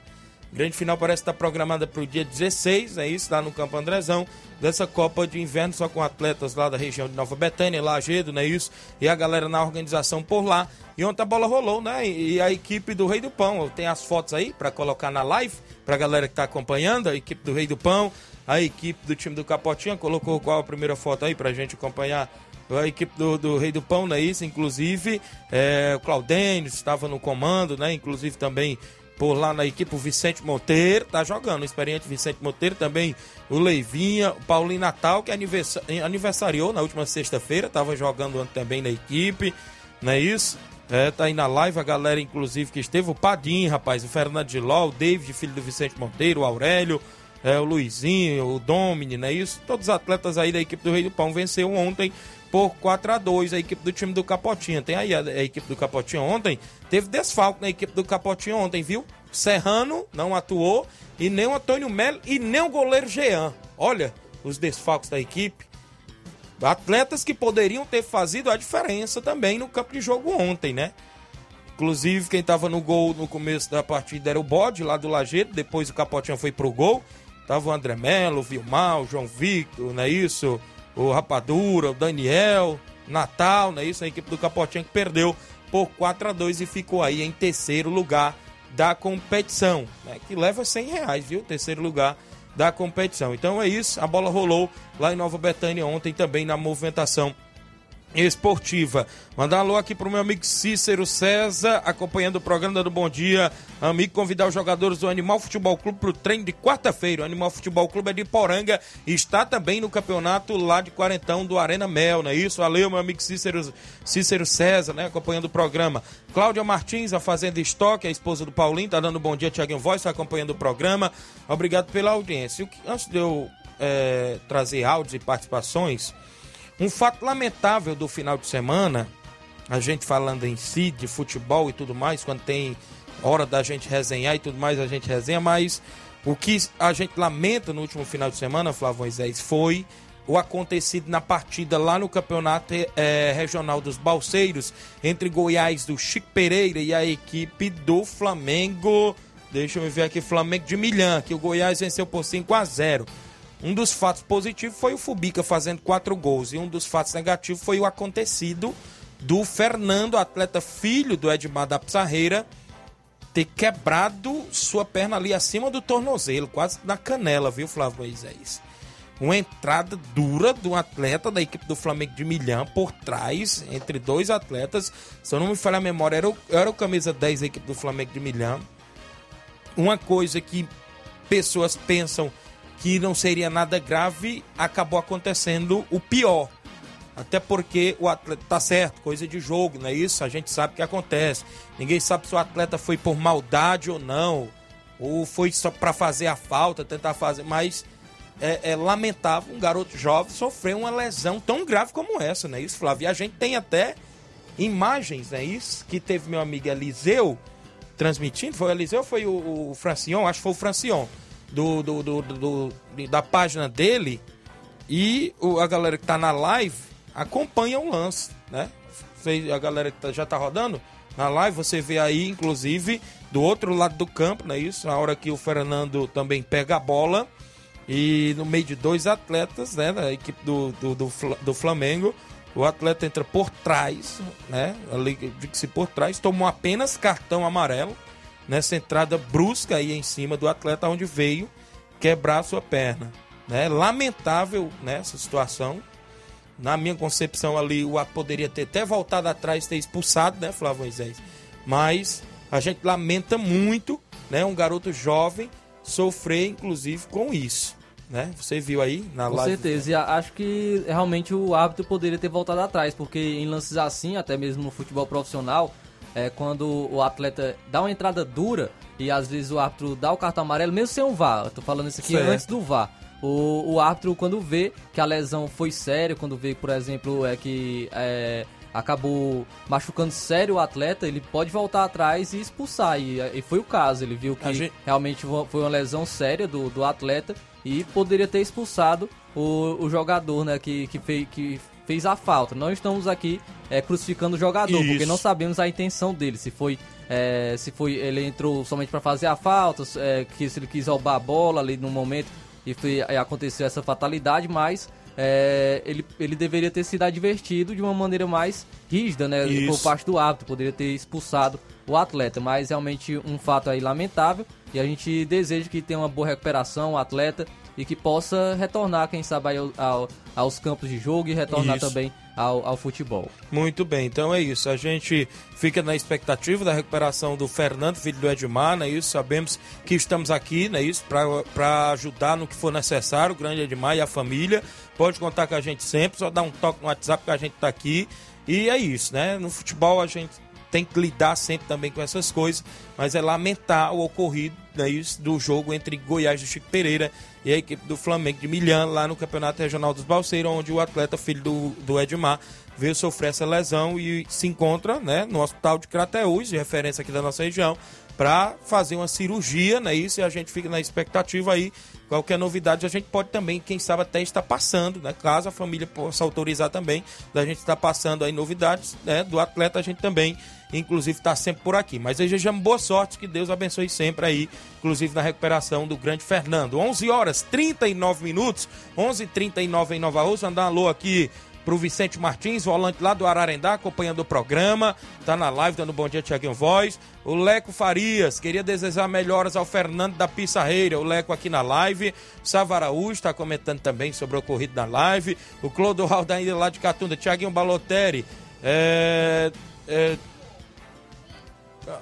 Grande final parece estar programada para o dia 16, é isso, lá no Campo Andrezão, dessa Copa de Inverno, só com atletas lá da região de Nova Betânia, Lagedo, não é isso? E a galera na organização por lá. E ontem a bola rolou, né? E a equipe do Rei do Pão, tem as fotos aí para colocar na live, para a galera que está acompanhando, a equipe do Rei do Pão, a equipe do time do Capotinha, colocou qual a primeira foto aí para a gente acompanhar a equipe do, do Rei do Pão, não é isso? Inclusive, é, o Claudênio estava no comando, né? Inclusive também por lá na equipe o Vicente Monteiro, tá jogando, o experiente Vicente Monteiro, também o Leivinha, o Paulinho Natal, que aniversa- aniversariou na última sexta-feira, tava jogando também na equipe, não é isso? É, tá aí na live a galera, inclusive, que esteve, o Padim, rapaz, o Fernando de Ló, o David, filho do Vicente Monteiro, o Aurélio, é, o Luizinho, o Domini, não é isso? Todos os atletas aí da equipe do Rei do Pão venceu ontem por 4 a 2 a equipe do time do Capotinha. Tem aí a, a equipe do Capotinha ontem. Teve desfalque na equipe do Capotinha ontem, viu? Serrano não atuou e nem o Antônio Melo e nem o goleiro Jean. Olha os desfalques da equipe. Atletas que poderiam ter fazido a diferença também no campo de jogo ontem, né? Inclusive, quem tava no gol no começo da partida era o Bode, lá do Lajeiro. Depois o Capotinha foi pro gol. Tava o André Melo, o Vilmar, o João Victor, não é isso? O Rapadura, o Daniel. Natal, não é isso? A equipe do Capotinha que perdeu por 4 a 2 e ficou aí em terceiro lugar da competição, né? que leva 100 reais, viu? Terceiro lugar da competição. Então é isso, a bola rolou lá em Nova Betânia ontem também na movimentação esportiva. Mandar um alô aqui pro meu amigo Cícero César, acompanhando o programa do Bom Dia. Amigo, convidar os jogadores do Animal Futebol Clube pro treino de quarta-feira. O Animal Futebol Clube é de Poranga e está também no campeonato lá de Quarentão do Arena Mel, não é isso? Valeu, meu amigo Cícero, Cícero César, né? Acompanhando o programa. Cláudia Martins, a Fazenda Estoque, a esposa do Paulinho, tá dando bom dia, Tiaguinho Voz, tá acompanhando o programa. Obrigado pela audiência. Antes de eu é, trazer áudios e participações, um fato lamentável do final de semana, a gente falando em si, de futebol e tudo mais, quando tem hora da gente resenhar e tudo mais, a gente resenha, mas o que a gente lamenta no último final de semana, Flávio Moisés, foi o acontecido na partida lá no Campeonato é, Regional dos Balseiros, entre Goiás do Chico Pereira e a equipe do Flamengo. Deixa eu ver aqui, Flamengo de Milhã, que o Goiás venceu por 5 a 0 um dos fatos positivos foi o Fubica fazendo quatro gols e um dos fatos negativos foi o acontecido do Fernando, atleta filho do Edmar da Pizarreira, ter quebrado sua perna ali acima do tornozelo, quase na canela, viu, Flávio Moisés? Uma entrada dura do atleta da equipe do Flamengo de Milhão por trás, entre dois atletas. Se eu não me falha a memória, era o, era o camisa 10 da equipe do Flamengo de Milhão. Uma coisa que pessoas pensam que não seria nada grave, acabou acontecendo o pior. Até porque o atleta tá certo, coisa de jogo, não é isso? A gente sabe o que acontece. Ninguém sabe se o atleta foi por maldade ou não, ou foi só para fazer a falta, tentar fazer, mas é, é, lamentável um garoto jovem sofrer uma lesão tão grave como essa, não é isso, Flávio? E a gente tem até imagens, não é isso? Que teve meu amigo Eliseu transmitindo, foi o Eliseu ou foi o, o Francion? Acho que foi o Francion do, do, do, do da página dele e o, a galera que tá na live acompanha o lance, né? A galera que tá, já tá rodando na live, você vê aí, inclusive, do outro lado do campo, não é isso? Na hora que o Fernando também pega a bola e no meio de dois atletas, né, da equipe do, do, do, do Flamengo, o atleta entra por trás, né? Ali, se por trás, tomou apenas cartão amarelo nessa entrada brusca aí em cima do atleta, onde veio quebrar sua perna. Né? Lamentável né, essa situação. Na minha concepção ali, o ato poderia ter até voltado atrás, ter expulsado, né, Flávio Moisés? Mas a gente lamenta muito, né, um garoto jovem sofrer, inclusive, com isso. Né? Você viu aí na Com live? Com certeza, e acho que realmente o árbitro poderia ter voltado atrás, porque em lances assim, até mesmo no futebol profissional, é quando o atleta dá uma entrada dura e às vezes o árbitro dá o cartão amarelo, mesmo sem um VAR. Eu tô falando isso aqui certo. antes do VAR. O, o árbitro, quando vê que a lesão foi séria, quando vê, por exemplo, é que é, acabou machucando sério o atleta, ele pode voltar atrás e expulsar. E, e foi o caso. Ele viu que gente... realmente foi uma lesão séria do, do atleta e poderia ter expulsado o, o jogador né, que, que, fez, que fez a falta. Não estamos aqui é, crucificando o jogador, Isso. porque não sabemos a intenção dele. Se foi, é, se foi ele entrou somente para fazer a falta, é, que se ele quis roubar a bola ali no momento e foi, aconteceu essa fatalidade, mas é, ele, ele deveria ter sido advertido de uma maneira mais rígida, né? Isso. Por parte do árbitro, poderia ter expulsado o atleta. Mas realmente um fato aí lamentável. E a gente deseja que tenha uma boa recuperação o atleta e que possa retornar, quem sabe, ao, ao, aos campos de jogo e retornar isso. também ao, ao, futebol. Muito bem, então é isso. A gente fica na expectativa da recuperação do Fernando, filho do Edmar, não é isso? Sabemos que estamos aqui, não é isso? Para ajudar no que for necessário, o grande Edmar e a família. Pode contar com a gente sempre, só dar um toque no WhatsApp que a gente está aqui. E é isso, né? No futebol a gente tem que lidar sempre também com essas coisas, mas é lamentar o ocorrido né, isso, do jogo entre Goiás do Chico Pereira e a equipe do Flamengo de Milhã, lá no Campeonato Regional dos Balseiros, onde o atleta filho do, do Edmar veio sofrer essa lesão e se encontra né, no Hospital de Crateús, de referência aqui da nossa região, para fazer uma cirurgia, né? Isso e a gente fica na expectativa aí. Qualquer novidade a gente pode também, quem sabe até estar passando, né? Caso a família possa autorizar também, da gente estar passando aí novidades, né? Do atleta a gente também inclusive está sempre por aqui. Mas desejamos boa sorte, que Deus abençoe sempre aí, inclusive na recuperação do grande Fernando. 11 horas 39 minutos, 11:39 em Nova Rússia. Mandar um alô aqui pro Vicente Martins, volante lá do Ararendá, acompanhando o programa. Tá na live, dando bom dia, Tiaguinho Voz. O Leco Farias, queria desejar melhoras ao Fernando da Pissarreira. O Leco aqui na live. O Sava Araújo está comentando também sobre o ocorrido na live. O Clodoaldo ainda lá de Catunda. Tiaguinho Balotelli. É, é,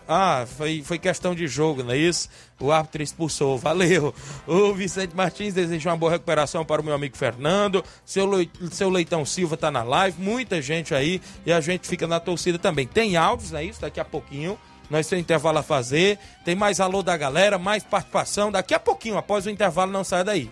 ah, foi, foi questão de jogo, não é isso? O árbitro expulsou, valeu. O Vicente Martins deseja uma boa recuperação para o meu amigo Fernando. Seu, seu Leitão Silva tá na live, muita gente aí e a gente fica na torcida também. Tem áudios, não é isso? Daqui a pouquinho. Nós temos intervalo a fazer. Tem mais alô da galera, mais participação. Daqui a pouquinho, após o intervalo, não sai daí.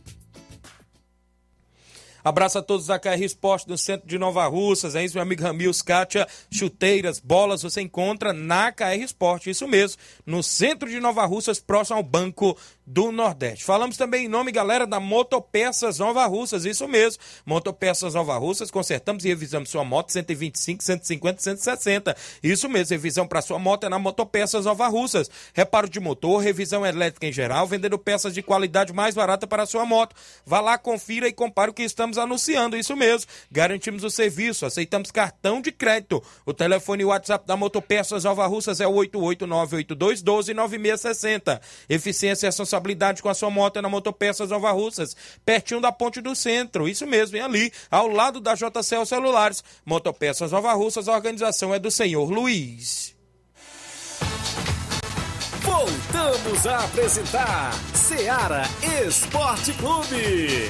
Abraço a todos da KR Esporte no centro de Nova Russas. É isso, meu amigo Ramils, Kátia, chuteiras, bolas, você encontra na KR Esporte, isso mesmo, no centro de Nova Russas, próximo ao Banco do Nordeste. Falamos também em nome, galera, da Motopeças Nova Russas, isso mesmo. Motopeças Nova Russas, consertamos e revisamos sua moto 125, 150, 160. Isso mesmo, revisão para sua moto é na Motopeças Nova Russas. Reparo de motor, revisão elétrica em geral, vendendo peças de qualidade mais barata para sua moto. Vá lá, confira e compare o que estamos anunciando, isso mesmo. Garantimos o serviço, aceitamos cartão de crédito. O telefone e WhatsApp da Motopeças Nova Russas é o 88982129660. Eficiência e responsabilidade com a sua moto é na Motopeças Nova Russas, pertinho da Ponte do Centro. Isso mesmo, vem ali, ao lado da JCL Celulares. Motopeças Nova Russas, a organização é do senhor Luiz. Voltamos a apresentar Seara Esporte Clube.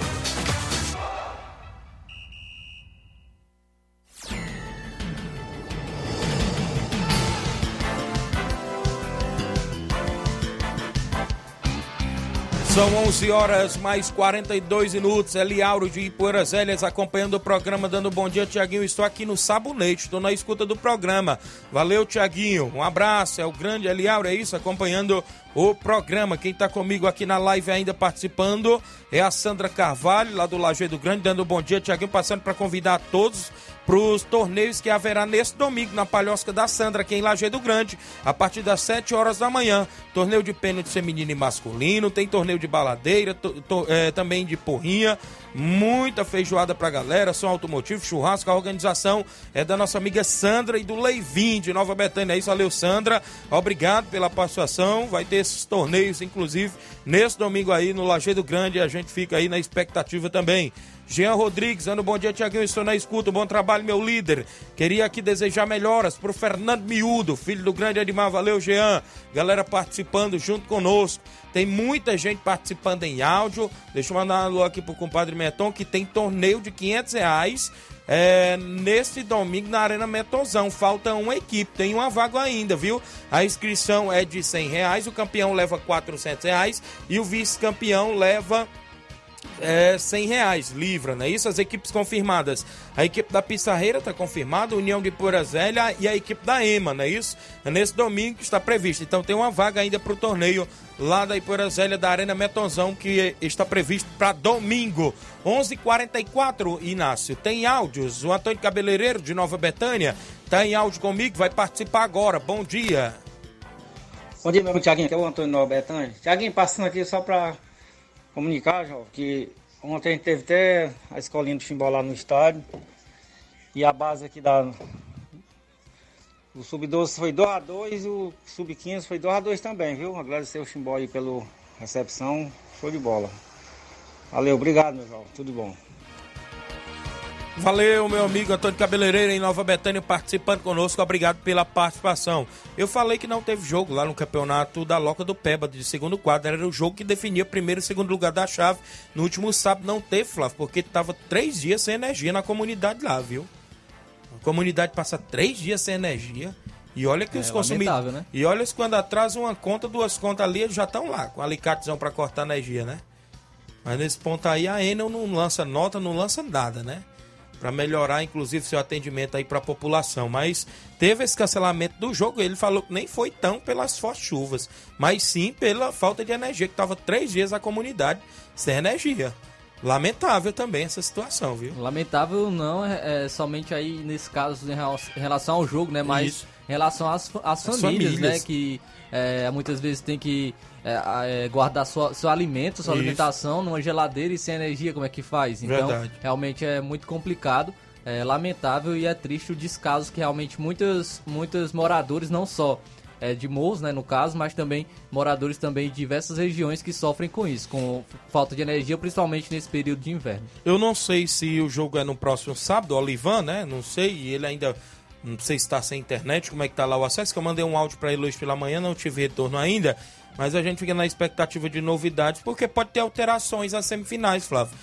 São 11 horas mais 42 minutos. Eliauro de Ipueiras Velhas acompanhando o programa, dando bom dia, Tiaguinho. Estou aqui no Sabonete, estou na escuta do programa. Valeu, Tiaguinho. Um abraço. É o grande Eliauro, é isso? Acompanhando o programa. Quem está comigo aqui na live ainda participando é a Sandra Carvalho, lá do Lajeado Grande, dando bom dia, Tiaguinho, passando para convidar todos para os torneios que haverá neste domingo na Palhosca da Sandra, aqui em Lajeado Grande, a partir das 7 horas da manhã. Torneio de pênalti feminino e masculino, tem torneio de baladeira, to, to, é, também de porrinha, muita feijoada pra galera, som automotivo, churrasco, a organização é da nossa amiga Sandra e do Leivin de Nova Betânia. É isso, valeu Sandra, obrigado pela participação, vai ter esses torneios, inclusive, nesse domingo aí no Lajeado Grande, a gente fica aí na expectativa também. Jean Rodrigues, dando bom dia, Tiaguinho. Estou na escuta. Bom trabalho, meu líder. Queria aqui desejar melhoras pro Fernando Miúdo, filho do grande Animal. Valeu, Jean. Galera participando junto conosco. Tem muita gente participando em áudio. Deixa eu mandar um alô aqui pro compadre Meton, que tem torneio de 500 reais. É, neste domingo na Arena Metonzão. Falta uma equipe, tem uma vaga ainda, viu? A inscrição é de 100 reais, o campeão leva 400 reais e o vice-campeão leva é, 100 reais, livra, não é isso? As equipes confirmadas. A equipe da Pissarreira está confirmada, União de Purazélia e a equipe da EMA, não é isso? É nesse domingo está previsto. Então tem uma vaga ainda para o torneio lá da Ipurazélia da Arena Metonzão que está previsto para domingo. 11:44 h 44 Inácio. Tem áudios. O Antônio Cabeleireiro de Nova Betânia está em áudio comigo, vai participar agora. Bom dia. Bom dia, meu amigo Tiaguinho, que é o Antônio Nova Betânia. Tiaguinho, passando aqui só para comunicar, João, que ontem teve até a escolinha do Chimbó lá no estádio. E a base aqui da. O Sub-12 foi 2x2 e o Sub-15 foi 2x2 também, viu? Agradecer o Chimbó aí pela recepção. Show de bola. Valeu, obrigado, meu João. Tudo bom. Valeu, meu amigo Antônio Cabeleireiro em Nova Betânia participando conosco. Obrigado pela participação. Eu falei que não teve jogo lá no campeonato da Loca do Peba, de segundo quadro. Era o jogo que definia primeiro e segundo lugar da chave. No último sábado não teve, Flávio, porque tava três dias sem energia na comunidade lá, viu? A comunidade passa três dias sem energia. E olha que É, os consumidores. né? E olha quando atrasa uma conta, duas contas ali, eles já estão lá, com alicatezão para cortar energia, né? Mas nesse ponto aí a Enel não lança nota, não lança nada, né? Para melhorar, inclusive, seu atendimento aí para a população. Mas teve esse cancelamento do jogo. Ele falou que nem foi tão pelas fortes chuvas, mas sim pela falta de energia, que estava três dias a comunidade sem energia. Lamentável também essa situação, viu? Lamentável não é, é somente aí nesse caso em rela- em relação ao jogo, né? Mas Isso. em relação às, às As famílias, famílias. né? Que é, muitas vezes tem que é, é, guardar sua, seu alimento, sua Isso. alimentação numa geladeira e sem energia, como é que faz? Então, Verdade. realmente é muito complicado, é lamentável e é triste o descaso que realmente muitos, muitos moradores, não só é, de morros, né, no caso, mas também moradores também de diversas regiões que sofrem com isso, com falta de energia, principalmente nesse período de inverno. Eu não sei se o jogo é no próximo sábado, Olivan, né? Não sei, e ele ainda. Não sei se está sem internet, como é que tá lá o acesso, que eu mandei um áudio para ele hoje pela manhã, não tive retorno ainda. Mas a gente fica na expectativa de novidades, porque pode ter alterações às semifinais, Flávio.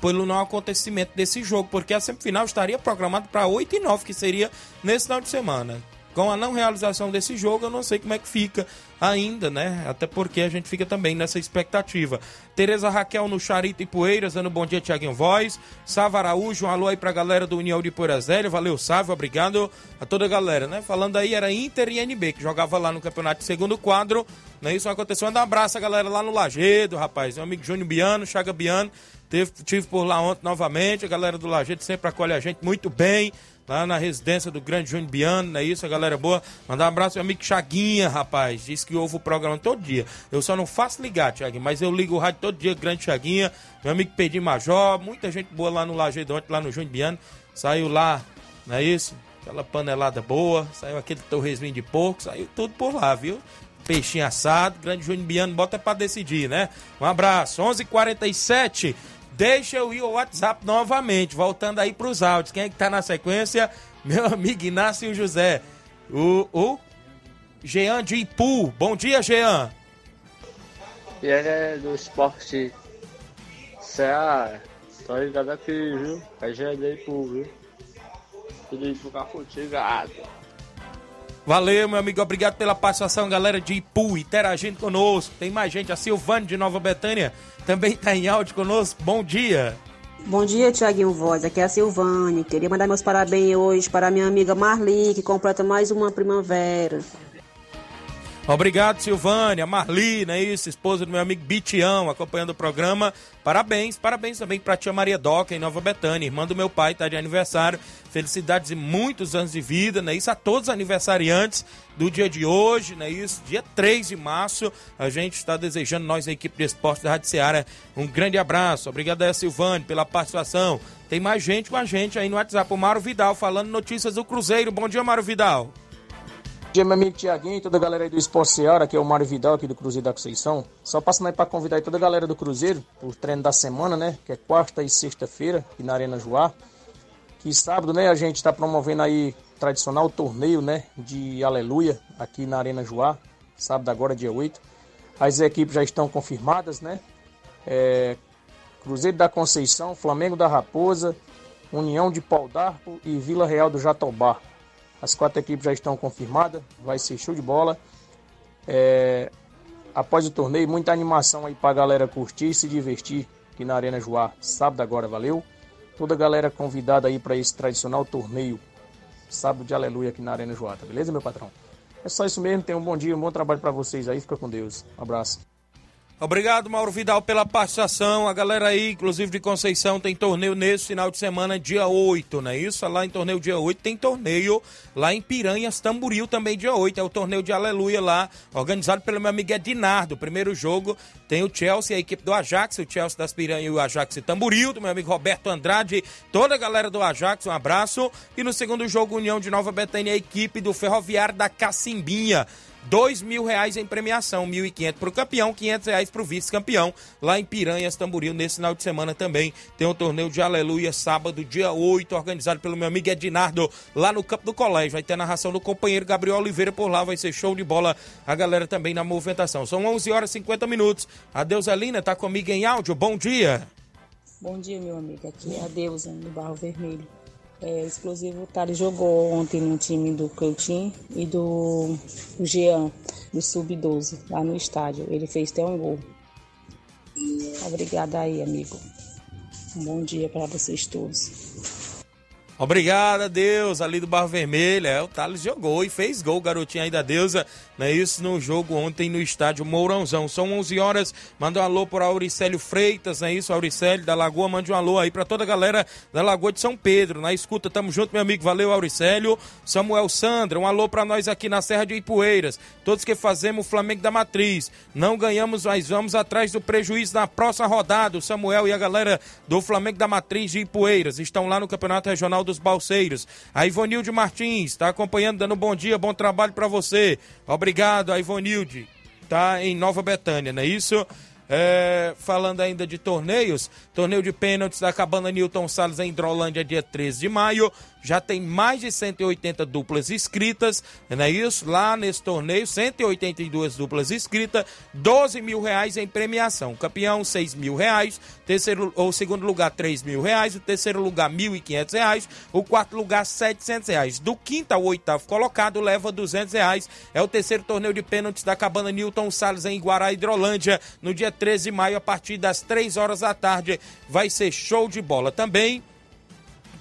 Pelo não acontecimento desse jogo, porque a semifinal estaria programada para 8 e 9, que seria nesse final de semana. Com a não realização desse jogo, eu não sei como é que fica ainda, né? Até porque a gente fica também nessa expectativa. Tereza Raquel no Charito e Poeiras, dando bom dia, Tiaguinho Voz. Sávio Araújo, um alô aí pra galera do União de Poeiras Velho. Valeu, Sávio, obrigado a toda a galera, né? Falando aí, era Inter e NB, que jogava lá no campeonato de segundo quadro. Não é isso? Aconteceu. Manda um abraço a galera lá no Lagedo, rapaz. Meu amigo Júnior Biano, Chaga Biano. Teve, tive por lá ontem novamente. A galera do Lagedo sempre acolhe a gente muito bem lá na residência do grande Júnior Biano, não é isso, a galera boa. Mandar um abraço meu amigo Chaguinha, rapaz. Diz que ouve o programa todo dia. Eu só não faço ligar, Tiaguinho, mas eu ligo o rádio todo dia, grande Chaguinha. Meu amigo Pedim Major, muita gente boa lá no Lajeado ontem, lá no Júnior Biano. Saiu lá, não é isso? Aquela panelada boa, saiu aquele torresminho de porco, saiu tudo por lá, viu? Peixinho assado, grande Júnior Biano, bota pra decidir, né? Um abraço, 11:47 h 47 Deixa eu ir ao WhatsApp novamente, voltando aí pros áudios. Quem é que tá na sequência? Meu amigo Inácio José. O, o Jean de Ipu. Bom dia, Jean. E ele é do esporte Ceará. Tô ligado aqui, viu? É daí pro, viu? Tudo isso contigo, ah. Valeu, meu amigo. Obrigado pela participação, galera de Ipu, interagindo conosco. Tem mais gente, a Silvane de Nova Betânia também tá em áudio conosco. Bom dia. Bom dia, Tiaguinho Voz. Aqui é a Silvane. Queria mandar meus parabéns hoje para minha amiga Marli, que completa mais uma primavera. Obrigado, Silvânia, Marli, não é isso? Esposa do meu amigo Bitião, acompanhando o programa. Parabéns, parabéns também pra tia Maria Doca, em Nova Betânia, irmã do meu pai, tá de aniversário. Felicidades e muitos anos de vida, não é isso? A todos os aniversariantes do dia de hoje, não é isso? Dia 3 de março, a gente está desejando, nós, a equipe de esporte da Rádio Seara, um grande abraço. Obrigado a Silvane pela participação. Tem mais gente com a gente aí no WhatsApp, o Mário Vidal, falando notícias do Cruzeiro. Bom dia, Mário Vidal. Bom dia, meu amigo Tiaguinho toda a galera aí do Esporte Seara, aqui é o Mário Vidal, aqui do Cruzeiro da Conceição. Só passando aí para convidar aí toda a galera do Cruzeiro, o treino da semana, né? Que é quarta e sexta-feira, aqui na Arena Joá. Que sábado, né, a gente está promovendo aí tradicional torneio, né? De Aleluia, aqui na Arena Joá. Sábado agora, dia 8. As equipes já estão confirmadas, né? É, Cruzeiro da Conceição, Flamengo da Raposa, União de Pau d'Arco e Vila Real do Jatobá. As quatro equipes já estão confirmadas, vai ser show de bola. É, após o torneio, muita animação aí pra galera curtir e se divertir aqui na Arena Joá. Sábado agora, valeu? Toda a galera convidada aí para esse tradicional torneio. Sábado de aleluia aqui na Arena Joá, tá beleza, meu patrão? É só isso mesmo, tenham um bom dia, um bom trabalho para vocês aí, fica com Deus. Um abraço. Obrigado, Mauro Vidal, pela participação. A galera aí, inclusive de Conceição, tem torneio nesse final de semana, dia 8, não é isso? Lá em torneio dia 8 tem torneio lá em Piranhas, Tamboril também dia 8. É o torneio de Aleluia lá, organizado pelo meu amigo Edinardo. Primeiro jogo tem o Chelsea, a equipe do Ajax, o Chelsea das Piranhas e o Ajax e Tamboril, do meu amigo Roberto Andrade, toda a galera do Ajax, um abraço. E no segundo jogo, União de Nova Betânia, a equipe do Ferroviário da Cacimbinha. Dois mil reais em premiação, mil e quinhentos para o campeão, quinhentos reais para o vice-campeão, lá em Piranhas, Tamboril, nesse final de semana também tem o torneio de Aleluia, sábado, dia 8, organizado pelo meu amigo Ednardo, lá no campo do colégio, vai ter a narração do companheiro Gabriel Oliveira por lá, vai ser show de bola, a galera também na movimentação, são 11 horas e 50 minutos, a Deuselina tá comigo em áudio, bom dia. Bom dia, meu amigo. Aqui é a Deusa, do Barro Vermelho. É, exclusivo Thales jogou ontem no time do Cleitinho e do, Jean, do Sub-12, lá no estádio. Ele fez até um gol. Obrigada aí, amigo. Um bom dia para vocês todos. Obrigado, Deus, ali do Barro Vermelho. É, o Thales jogou e fez gol, garotinho aí da Deusa. Não é isso? No jogo ontem no estádio Mourãozão. São 11 horas. Manda um alô para Auricélio Freitas, não é isso? Auricélio da Lagoa, mande um alô aí para toda a galera da Lagoa de São Pedro. Na escuta, tamo junto, meu amigo. Valeu, Auricélio. Samuel Sandra, um alô para nós aqui na Serra de Ipueiras. Todos que fazemos o Flamengo da Matriz. Não ganhamos, mas vamos atrás do prejuízo na próxima rodada. O Samuel e a galera do Flamengo da Matriz de Ipueiras estão lá no Campeonato Regional dos Balseiros. A Ivonilde Martins está acompanhando, dando bom dia, bom trabalho para você. Obrigado, a Ivonilde. Tá em Nova Betânia, não é isso? É, falando ainda de torneios, torneio de pênaltis da Cabana Newton Salles em Hidrolândia, dia 13 de maio. Já tem mais de 180 duplas inscritas, não é isso? Lá nesse torneio, 182 duplas inscritas, 12 mil reais em premiação. Campeão, 6 mil reais. Terceiro ou segundo lugar, 3 mil reais. O terceiro lugar, 1.500 reais. O quarto lugar, 700 reais. Do quinto ao oitavo colocado, leva 200 reais. É o terceiro torneio de pênaltis da Cabana Newton Salles em Guará, Hidrolândia, no dia 13 de maio, a partir das 3 horas da tarde. Vai ser show de bola também.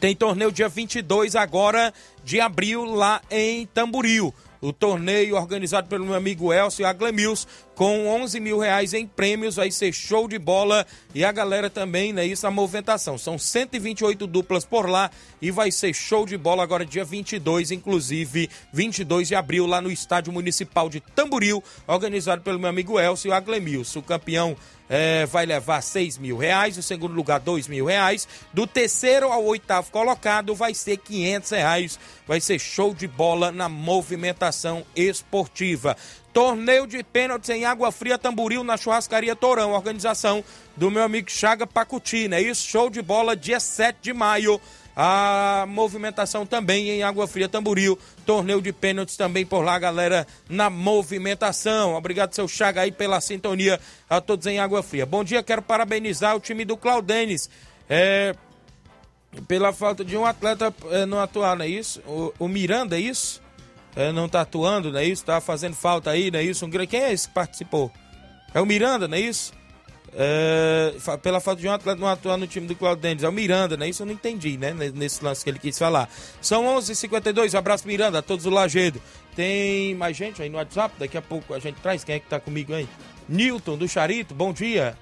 Tem torneio dia 22 agora de abril lá em Tamboril. O torneio organizado pelo meu amigo Elcio Aglemils, com 11 mil reais em prêmios, vai ser show de bola e a galera também, né? Isso a movimentação. São 128 duplas por lá e vai ser show de bola agora dia 22, inclusive 22 de abril lá no Estádio Municipal de Tamboril, organizado pelo meu amigo Elcio Aglemils. O campeão é, vai levar 6 mil reais, o segundo lugar 2 mil reais, do terceiro ao oitavo colocado vai ser 500 reais, vai ser show de bola na movimentação esportiva. Torneio de pênaltis em Água Fria Tamboril na Churrascaria Torão, organização do meu amigo Chaga Pacuti, é isso? Show de bola dia 7 de maio. A movimentação também em Água Fria Tamboril. Torneio de pênaltis também por lá, galera, na movimentação. Obrigado, seu Chaga, aí pela sintonia a todos em Água Fria. Bom dia, quero parabenizar o time do Claudenes. É, pela falta de um atleta é, não atuar, não é isso? O, o Miranda, é isso? É, não tá atuando, não é isso? Tá fazendo falta aí, não é isso? Um, quem é esse que participou? É o Miranda, não é isso? É, pela falta de um atleta não atuar no time do Claudio Dendes. É o Miranda, né? Isso eu não entendi, né? Nesse lance que ele quis falar. São 11 h 52 abraço Miranda, a todos do Lagedo. Tem mais gente aí no WhatsApp? Daqui a pouco a gente traz. Quem é que tá comigo aí? Newton do Charito, bom dia.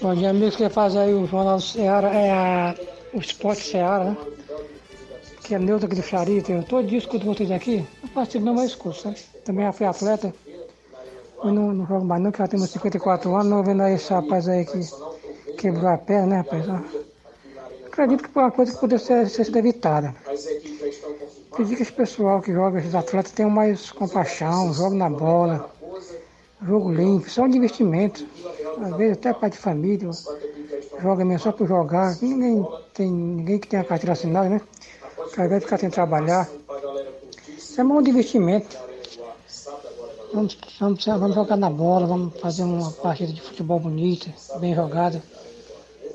Bom dia, amigos que faz aí o Jornal Ceará, é a, o Esporte Ceará, né? Que é do Charito. Eu todo dia escuto vocês aqui. Não participo não, mas escuto, sabe? Também já fui atleta. Eu não, não jogo mais não, que já temos 54 anos, não vendo aí esse rapaz aí que quebrou a perna, né, rapaz? Acredito que foi uma coisa que poderia ser, ser evitada. Acredito que esse pessoal que joga, esses atletas, tenham mais compaixão, jogam na bola, jogo limpo, só um investimento. Às vezes até pai de família, joga mesmo só por jogar. Ninguém, tem, ninguém que tenha carteira assinada, né? Que às vezes fica sem trabalhar. Isso é mão de investimento. Vamos, vamos, vamos jogar na bola, vamos fazer uma partida de futebol bonita, bem jogada.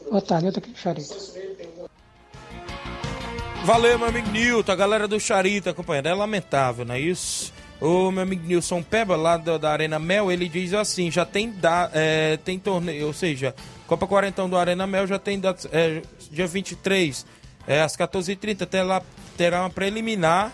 Boa tarde, eu tô aqui no Charito. Valeu, meu amigo Nilton, a galera do Charito acompanhando. É lamentável, não é isso? O meu amigo Nilson Peba, lá da, da Arena Mel, ele diz assim: já tem, da, é, tem torneio, ou seja, Copa Quarentão do Arena Mel já tem data, é, dia 23, é, às 14h30, terá, terá uma preliminar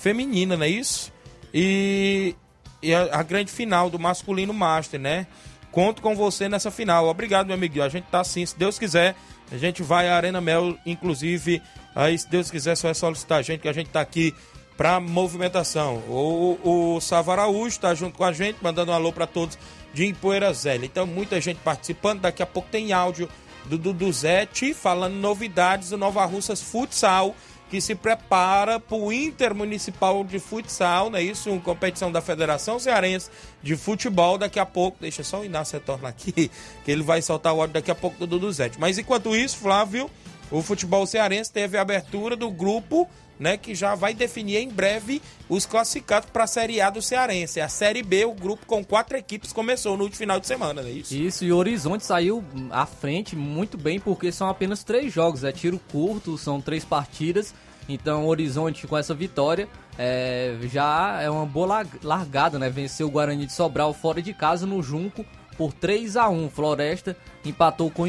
feminina, não é isso? E e a, a, grande final do masculino Master, né? Conto com você nessa final. Obrigado, meu amigo. A gente tá assim, se Deus quiser, a gente vai à Arena Mel, inclusive, aí se Deus quiser, só é solicitar a gente, que a gente tá aqui pra movimentação. O, o Sava Araújo tá junto com a gente, mandando um alô para todos de Empoeira Zélia. Então, muita gente participando. Daqui a pouco tem áudio do Dudu Zete falando novidades do Nova Russas Futsal que se prepara para o Intermunicipal de Futsal, não é isso? Uma competição da Federação Cearense de Futebol. Daqui a pouco, deixa só o Inácio retornar aqui, que ele vai soltar o áudio daqui a pouco do Dudu Zete. Mas enquanto isso, Flávio, o futebol cearense teve a abertura do grupo né, que já vai definir em breve os classificados para a Série A do Cearense. A Série B, o grupo com quatro equipes, começou no último final de semana, não é isso? Isso, e o Horizonte saiu à frente muito bem, porque são apenas três jogos, é tiro curto, são três partidas. Então o Horizonte com essa vitória é, já é uma boa largada, né? Venceu o Guarani de Sobral fora de casa no Junco por 3 a 1 Floresta empatou com,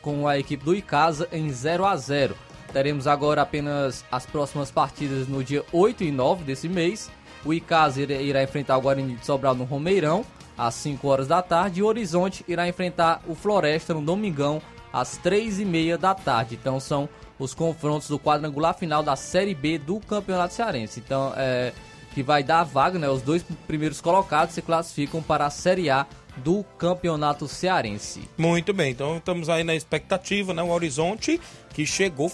com a equipe do Icasa em 0 a 0 Teremos agora apenas as próximas partidas no dia 8 e 9 desse mês. O Icasa irá enfrentar o Guarani de Sobral no Romeirão, às 5 horas da tarde. E o Horizonte irá enfrentar o Floresta no Domingão, às 3 e meia da tarde. Então são os confrontos do quadrangular final da Série B do Campeonato Cearense. Então, é, que vai dar a vaga, né? Os dois primeiros colocados se classificam para a Série A do Campeonato Cearense. Muito bem, então estamos aí na expectativa, né? O Horizonte que chegou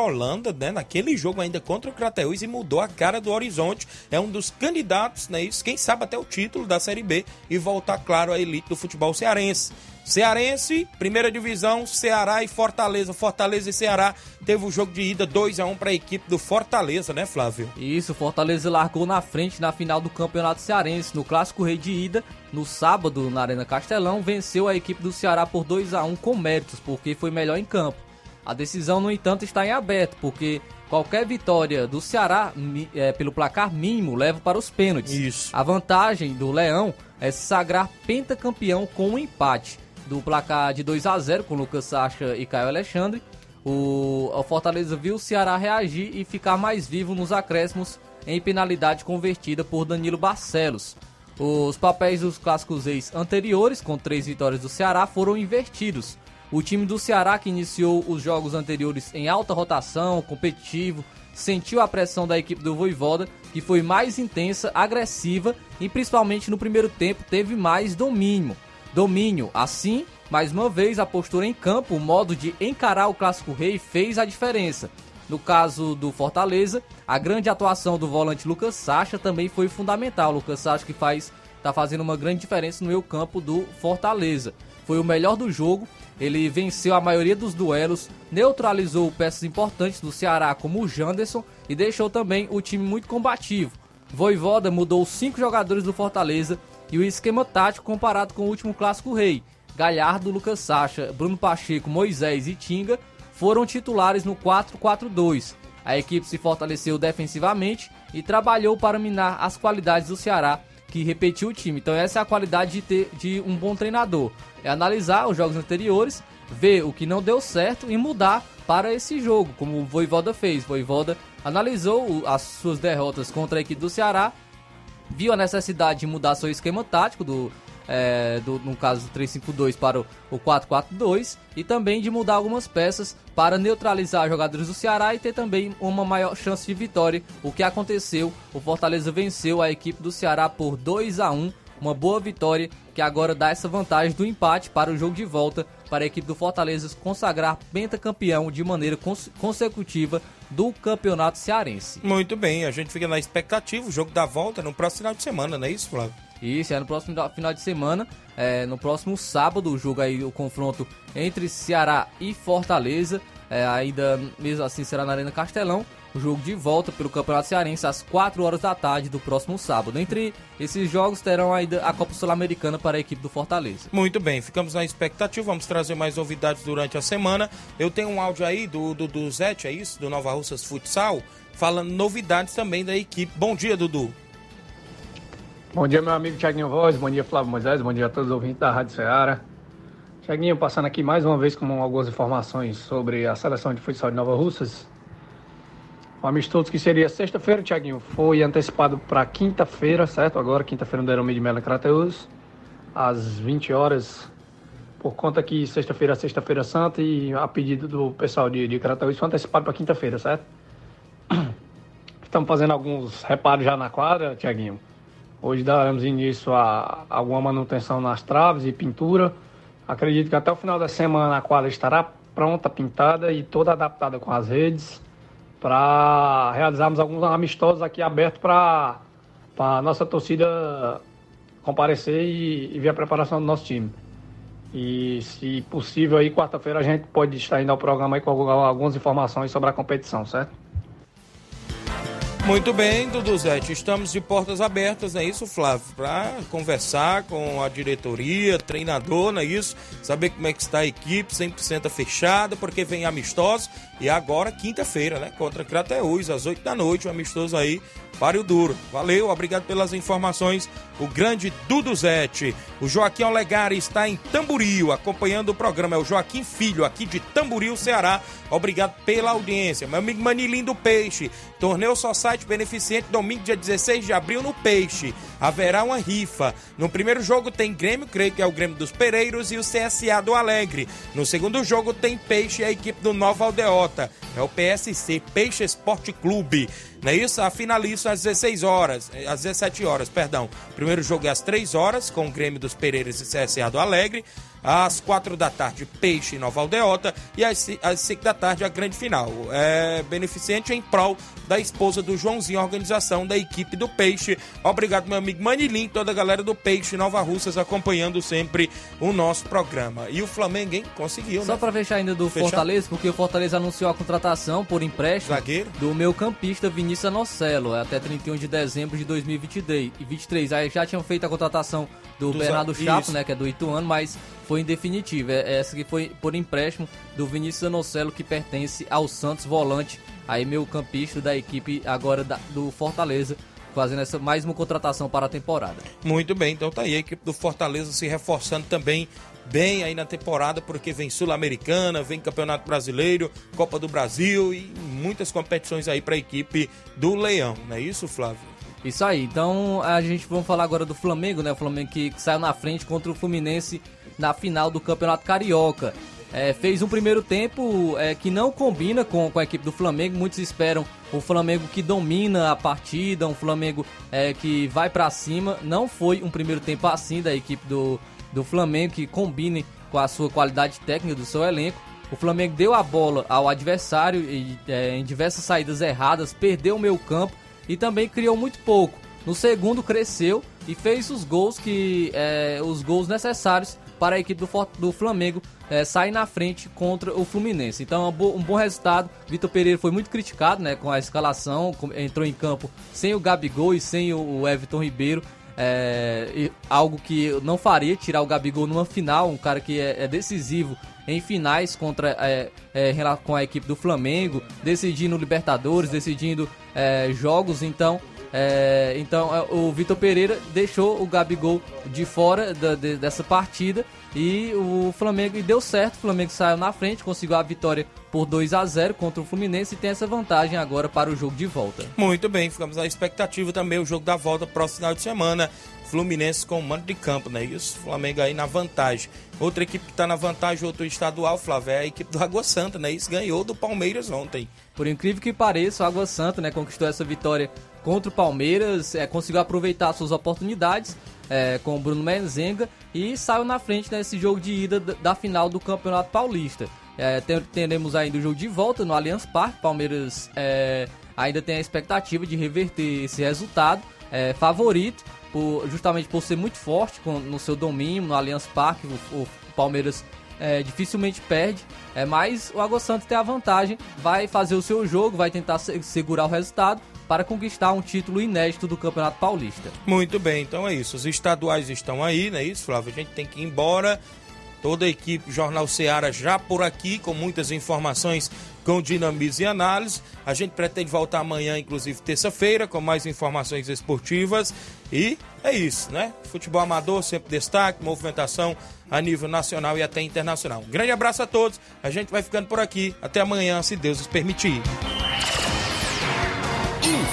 Holanda, né? Naquele jogo ainda contra o Crateus e mudou a cara do Horizonte. É um dos candidatos, né? Isso, quem sabe até o título da Série B e voltar, claro, à elite do futebol cearense. Cearense, primeira divisão, Ceará e Fortaleza. Fortaleza e Ceará teve o jogo de ida 2 a 1 para a equipe do Fortaleza, né, Flávio? Isso, Fortaleza largou na frente na final do Campeonato Cearense, no Clássico Rei de ida, no sábado na Arena Castelão, venceu a equipe do Ceará por 2 a 1 com méritos, porque foi melhor em campo. A decisão, no entanto, está em aberto, porque qualquer vitória do Ceará é, pelo placar mínimo leva para os pênaltis. Isso. A vantagem do Leão é se sagrar pentacampeão com um empate do placar de 2 a 0 com Lucas Sacha e Caio Alexandre. O, Fortaleza viu o Ceará reagir e ficar mais vivo nos acréscimos em penalidade convertida por Danilo Barcelos. Os papéis dos clássicos ex anteriores, com três vitórias do Ceará, foram invertidos. O time do Ceará, que iniciou os jogos anteriores em alta rotação, competitivo, sentiu a pressão da equipe do Voivoda, que foi mais intensa, agressiva e principalmente no primeiro tempo teve mais domínio. Domínio, assim, mais uma vez a postura em campo, o modo de encarar o Clássico Rei fez a diferença. No caso do Fortaleza, a grande atuação do volante Lucas Sacha também foi fundamental. Lucas Sacha que faz tá fazendo uma grande diferença no meio campo do Fortaleza. Foi o melhor do jogo ele venceu a maioria dos duelos, neutralizou peças importantes do Ceará como o Janderson e deixou também o time muito combativo. Voivoda mudou cinco jogadores do Fortaleza e o esquema tático comparado com o último clássico rei. Galhardo, Lucas Sacha, Bruno Pacheco, Moisés e Tinga foram titulares no 4-4-2. A equipe se fortaleceu defensivamente e trabalhou para minar as qualidades do Ceará, que repetiu o time. Então essa é a qualidade de ter de um bom treinador é analisar os jogos anteriores, ver o que não deu certo e mudar para esse jogo, como o Voivoda fez. Voivoda analisou as suas derrotas contra a equipe do Ceará, viu a necessidade de mudar seu esquema tático do, é, do, no caso do 352 para o 442 e também de mudar algumas peças para neutralizar jogadores do Ceará e ter também uma maior chance de vitória. O que aconteceu? O Fortaleza venceu a equipe do Ceará por 2 a 1 uma boa vitória que agora dá essa vantagem do empate para o jogo de volta para a equipe do Fortaleza consagrar pentacampeão de maneira cons consecutiva do Campeonato Cearense. Muito bem, a gente fica na expectativa, o jogo da volta no próximo final de semana, não é isso, Flávio? Isso, é no próximo final de semana, é, no próximo sábado, o jogo aí, o confronto entre Ceará e Fortaleza, é, ainda mesmo assim será na Arena Castelão, o jogo de volta pelo Campeonato Cearense às 4 horas da tarde do próximo sábado. Entre esses jogos terão ainda a Copa Sul-Americana para a equipe do Fortaleza. Muito bem, ficamos na expectativa, vamos trazer mais novidades durante a semana. Eu tenho um áudio aí do, do, do Zete, é isso? Do Nova Russas Futsal, falando novidades também da equipe. Bom dia, Dudu. Bom dia, meu amigo Tiaguinho Voz, bom dia, Flávio Moisés, bom dia a todos os ouvintes da Rádio Ceará. Tiaguinho, passando aqui mais uma vez com algumas informações sobre a seleção de futsal de Nova Russas. O amistoso que seria sexta-feira, Tiaguinho, foi antecipado para quinta-feira, certo? Agora, quinta-feira no Derome de Melo Crateus, às 20 horas, por conta que sexta-feira é sexta-feira santa e a pedido do pessoal de, de Crateus foi antecipado para quinta-feira, certo? Estamos fazendo alguns reparos já na quadra, Tiaguinho. Hoje daremos início a alguma manutenção nas traves e pintura. Acredito que até o final da semana a quadra estará pronta, pintada e toda adaptada com as redes para realizarmos alguns amistosos aqui abertos para a nossa torcida comparecer e, e ver a preparação do nosso time. E, se possível, aí quarta-feira a gente pode estar indo ao programa aí com algumas informações sobre a competição, certo? Muito bem, Duduzete, estamos de portas abertas, não é isso, Flávio? Para conversar com a diretoria, treinador, não é isso? Saber como é que está a equipe, 100% fechada, porque vem amistosos. E agora, quinta-feira, né? Contra Crateús, às 8 da noite, um amistoso aí Páreo Duro. Valeu, obrigado pelas informações. O grande Duduzete. O Joaquim Olegari está em Tamboril, acompanhando o programa. É o Joaquim Filho, aqui de Tamboril, Ceará. Obrigado pela audiência. Meu amigo Manilim do Peixe. Torneio só site beneficente domingo, dia 16 de abril, no Peixe. Haverá uma rifa. No primeiro jogo tem Grêmio, creio que é o Grêmio dos Pereiros, e o CSA do Alegre. No segundo jogo tem Peixe e a equipe do Nova Aldeota. É o PSC, Peixe Esporte Clube. Não é isso? A finalista às 16 horas, eh, às 17 horas, perdão. Primeiro jogo é às 3 horas, com o Grêmio dos Pereiras e CSA do Alegre. Às 4 da tarde, Peixe e Nova Aldeota. E às 5 da tarde, a grande final. É beneficente em prol da esposa do Joãozinho, organização da equipe do Peixe. Obrigado, meu amigo Manilim, toda a galera do Peixe Nova Russas acompanhando sempre o nosso programa. E o Flamengo, hein? Conseguiu, Só né? para fechar ainda do Fechar? Fortaleza, porque o Fortaleza anunciou a contratação por empréstimo Zagueiro. do meu campista Vinícius Anocelo, até 31 de dezembro de 2023. E 23. Aí já tinham feito a contratação do, Do Bernardo Chapo, isso. né, que é do Ituano, mas foi em definitivo. É- Essa que foi por empréstimo do Vinícius Anocelo, que pertence ao Santos Volante, aí meu campista da equipe agora da- do Fortaleza, fazendo essa mais uma contratação para a temporada. Muito bem, então tá aí a equipe do Fortaleza se reforçando também bem aí na temporada, porque vem Sul-Americana, vem Campeonato Brasileiro, Copa do Brasil e muitas competições aí para a equipe do Leão, não é isso, Flávio? Isso aí, então a gente vamos falar agora do Flamengo, né? O Flamengo que, que saiu na frente contra o Fluminense na final do Campeonato Carioca. É, fez um primeiro tempo é, que não combina com, com a equipe do Flamengo. Muitos esperam o Flamengo que domina a partida, um Flamengo é, que vai pra cima. Não foi um primeiro tempo assim da equipe do, do Flamengo que combine com a sua qualidade técnica do seu elenco. O Flamengo deu a bola ao adversário e, é, em diversas saídas erradas, perdeu o meio campo e também criou muito pouco. No segundo cresceu e fez os gols que é, os gols necessários para a equipe do, do Flamengo é, sair na frente contra o Fluminense. Então é um, bo- um bom resultado. Vitor Pereira foi muito criticado né, com a escalação, com- entrou em campo sem o Gabigol e sem o, o Everton Ribeiro. É, algo que eu não faria, tirar o Gabigol numa final, um cara que é, é decisivo em finais contra é, é, com a equipe do Flamengo, decidindo Libertadores, decidindo é, jogos, então é, então é, o Vitor Pereira deixou o Gabigol de fora da- de- dessa partida e o Flamengo e deu certo, o Flamengo saiu na frente, conseguiu a vitória por 2 a 0 contra o Fluminense e tem essa vantagem agora para o jogo de volta. Muito bem, ficamos na expectativa também o jogo da volta próximo final de semana. Fluminense com o mando de campo, né? Isso, Flamengo aí na vantagem. Outra equipe que tá na vantagem, outro estadual, Flávio, é a equipe do Água Santa, né? Isso ganhou do Palmeiras ontem. Por incrível que pareça, o Água Santa né, conquistou essa vitória contra o Palmeiras, é, conseguiu aproveitar suas oportunidades é, com o Bruno Menzenga e saiu na frente nesse jogo de ida da, final do Campeonato Paulista. É, teremos ainda o jogo de volta no Allianz Parque. Palmeiras é, ainda tem a expectativa de reverter esse resultado. É, favorito, por- justamente por ser muito forte com- no seu domínio no Allianz Parque. O, o Palmeiras é, dificilmente perde, é, mas o Água Santa tem a vantagem, vai fazer o seu jogo, vai tentar se- segurar o resultado para conquistar um título inédito do Campeonato Paulista. Muito bem, então é isso. Os estaduais estão aí, não é isso, Flávio? A gente tem que ir embora. Toda a equipe Jornal Seara já por aqui, com muitas informações com dinamismo e análise. A gente pretende voltar amanhã, inclusive terça-feira, com mais informações esportivas. E é isso, né? Futebol amador, sempre destaque, movimentação a nível nacional e até internacional. Um grande abraço a todos. A gente vai ficando por aqui. Até amanhã, se Deus nos permitir.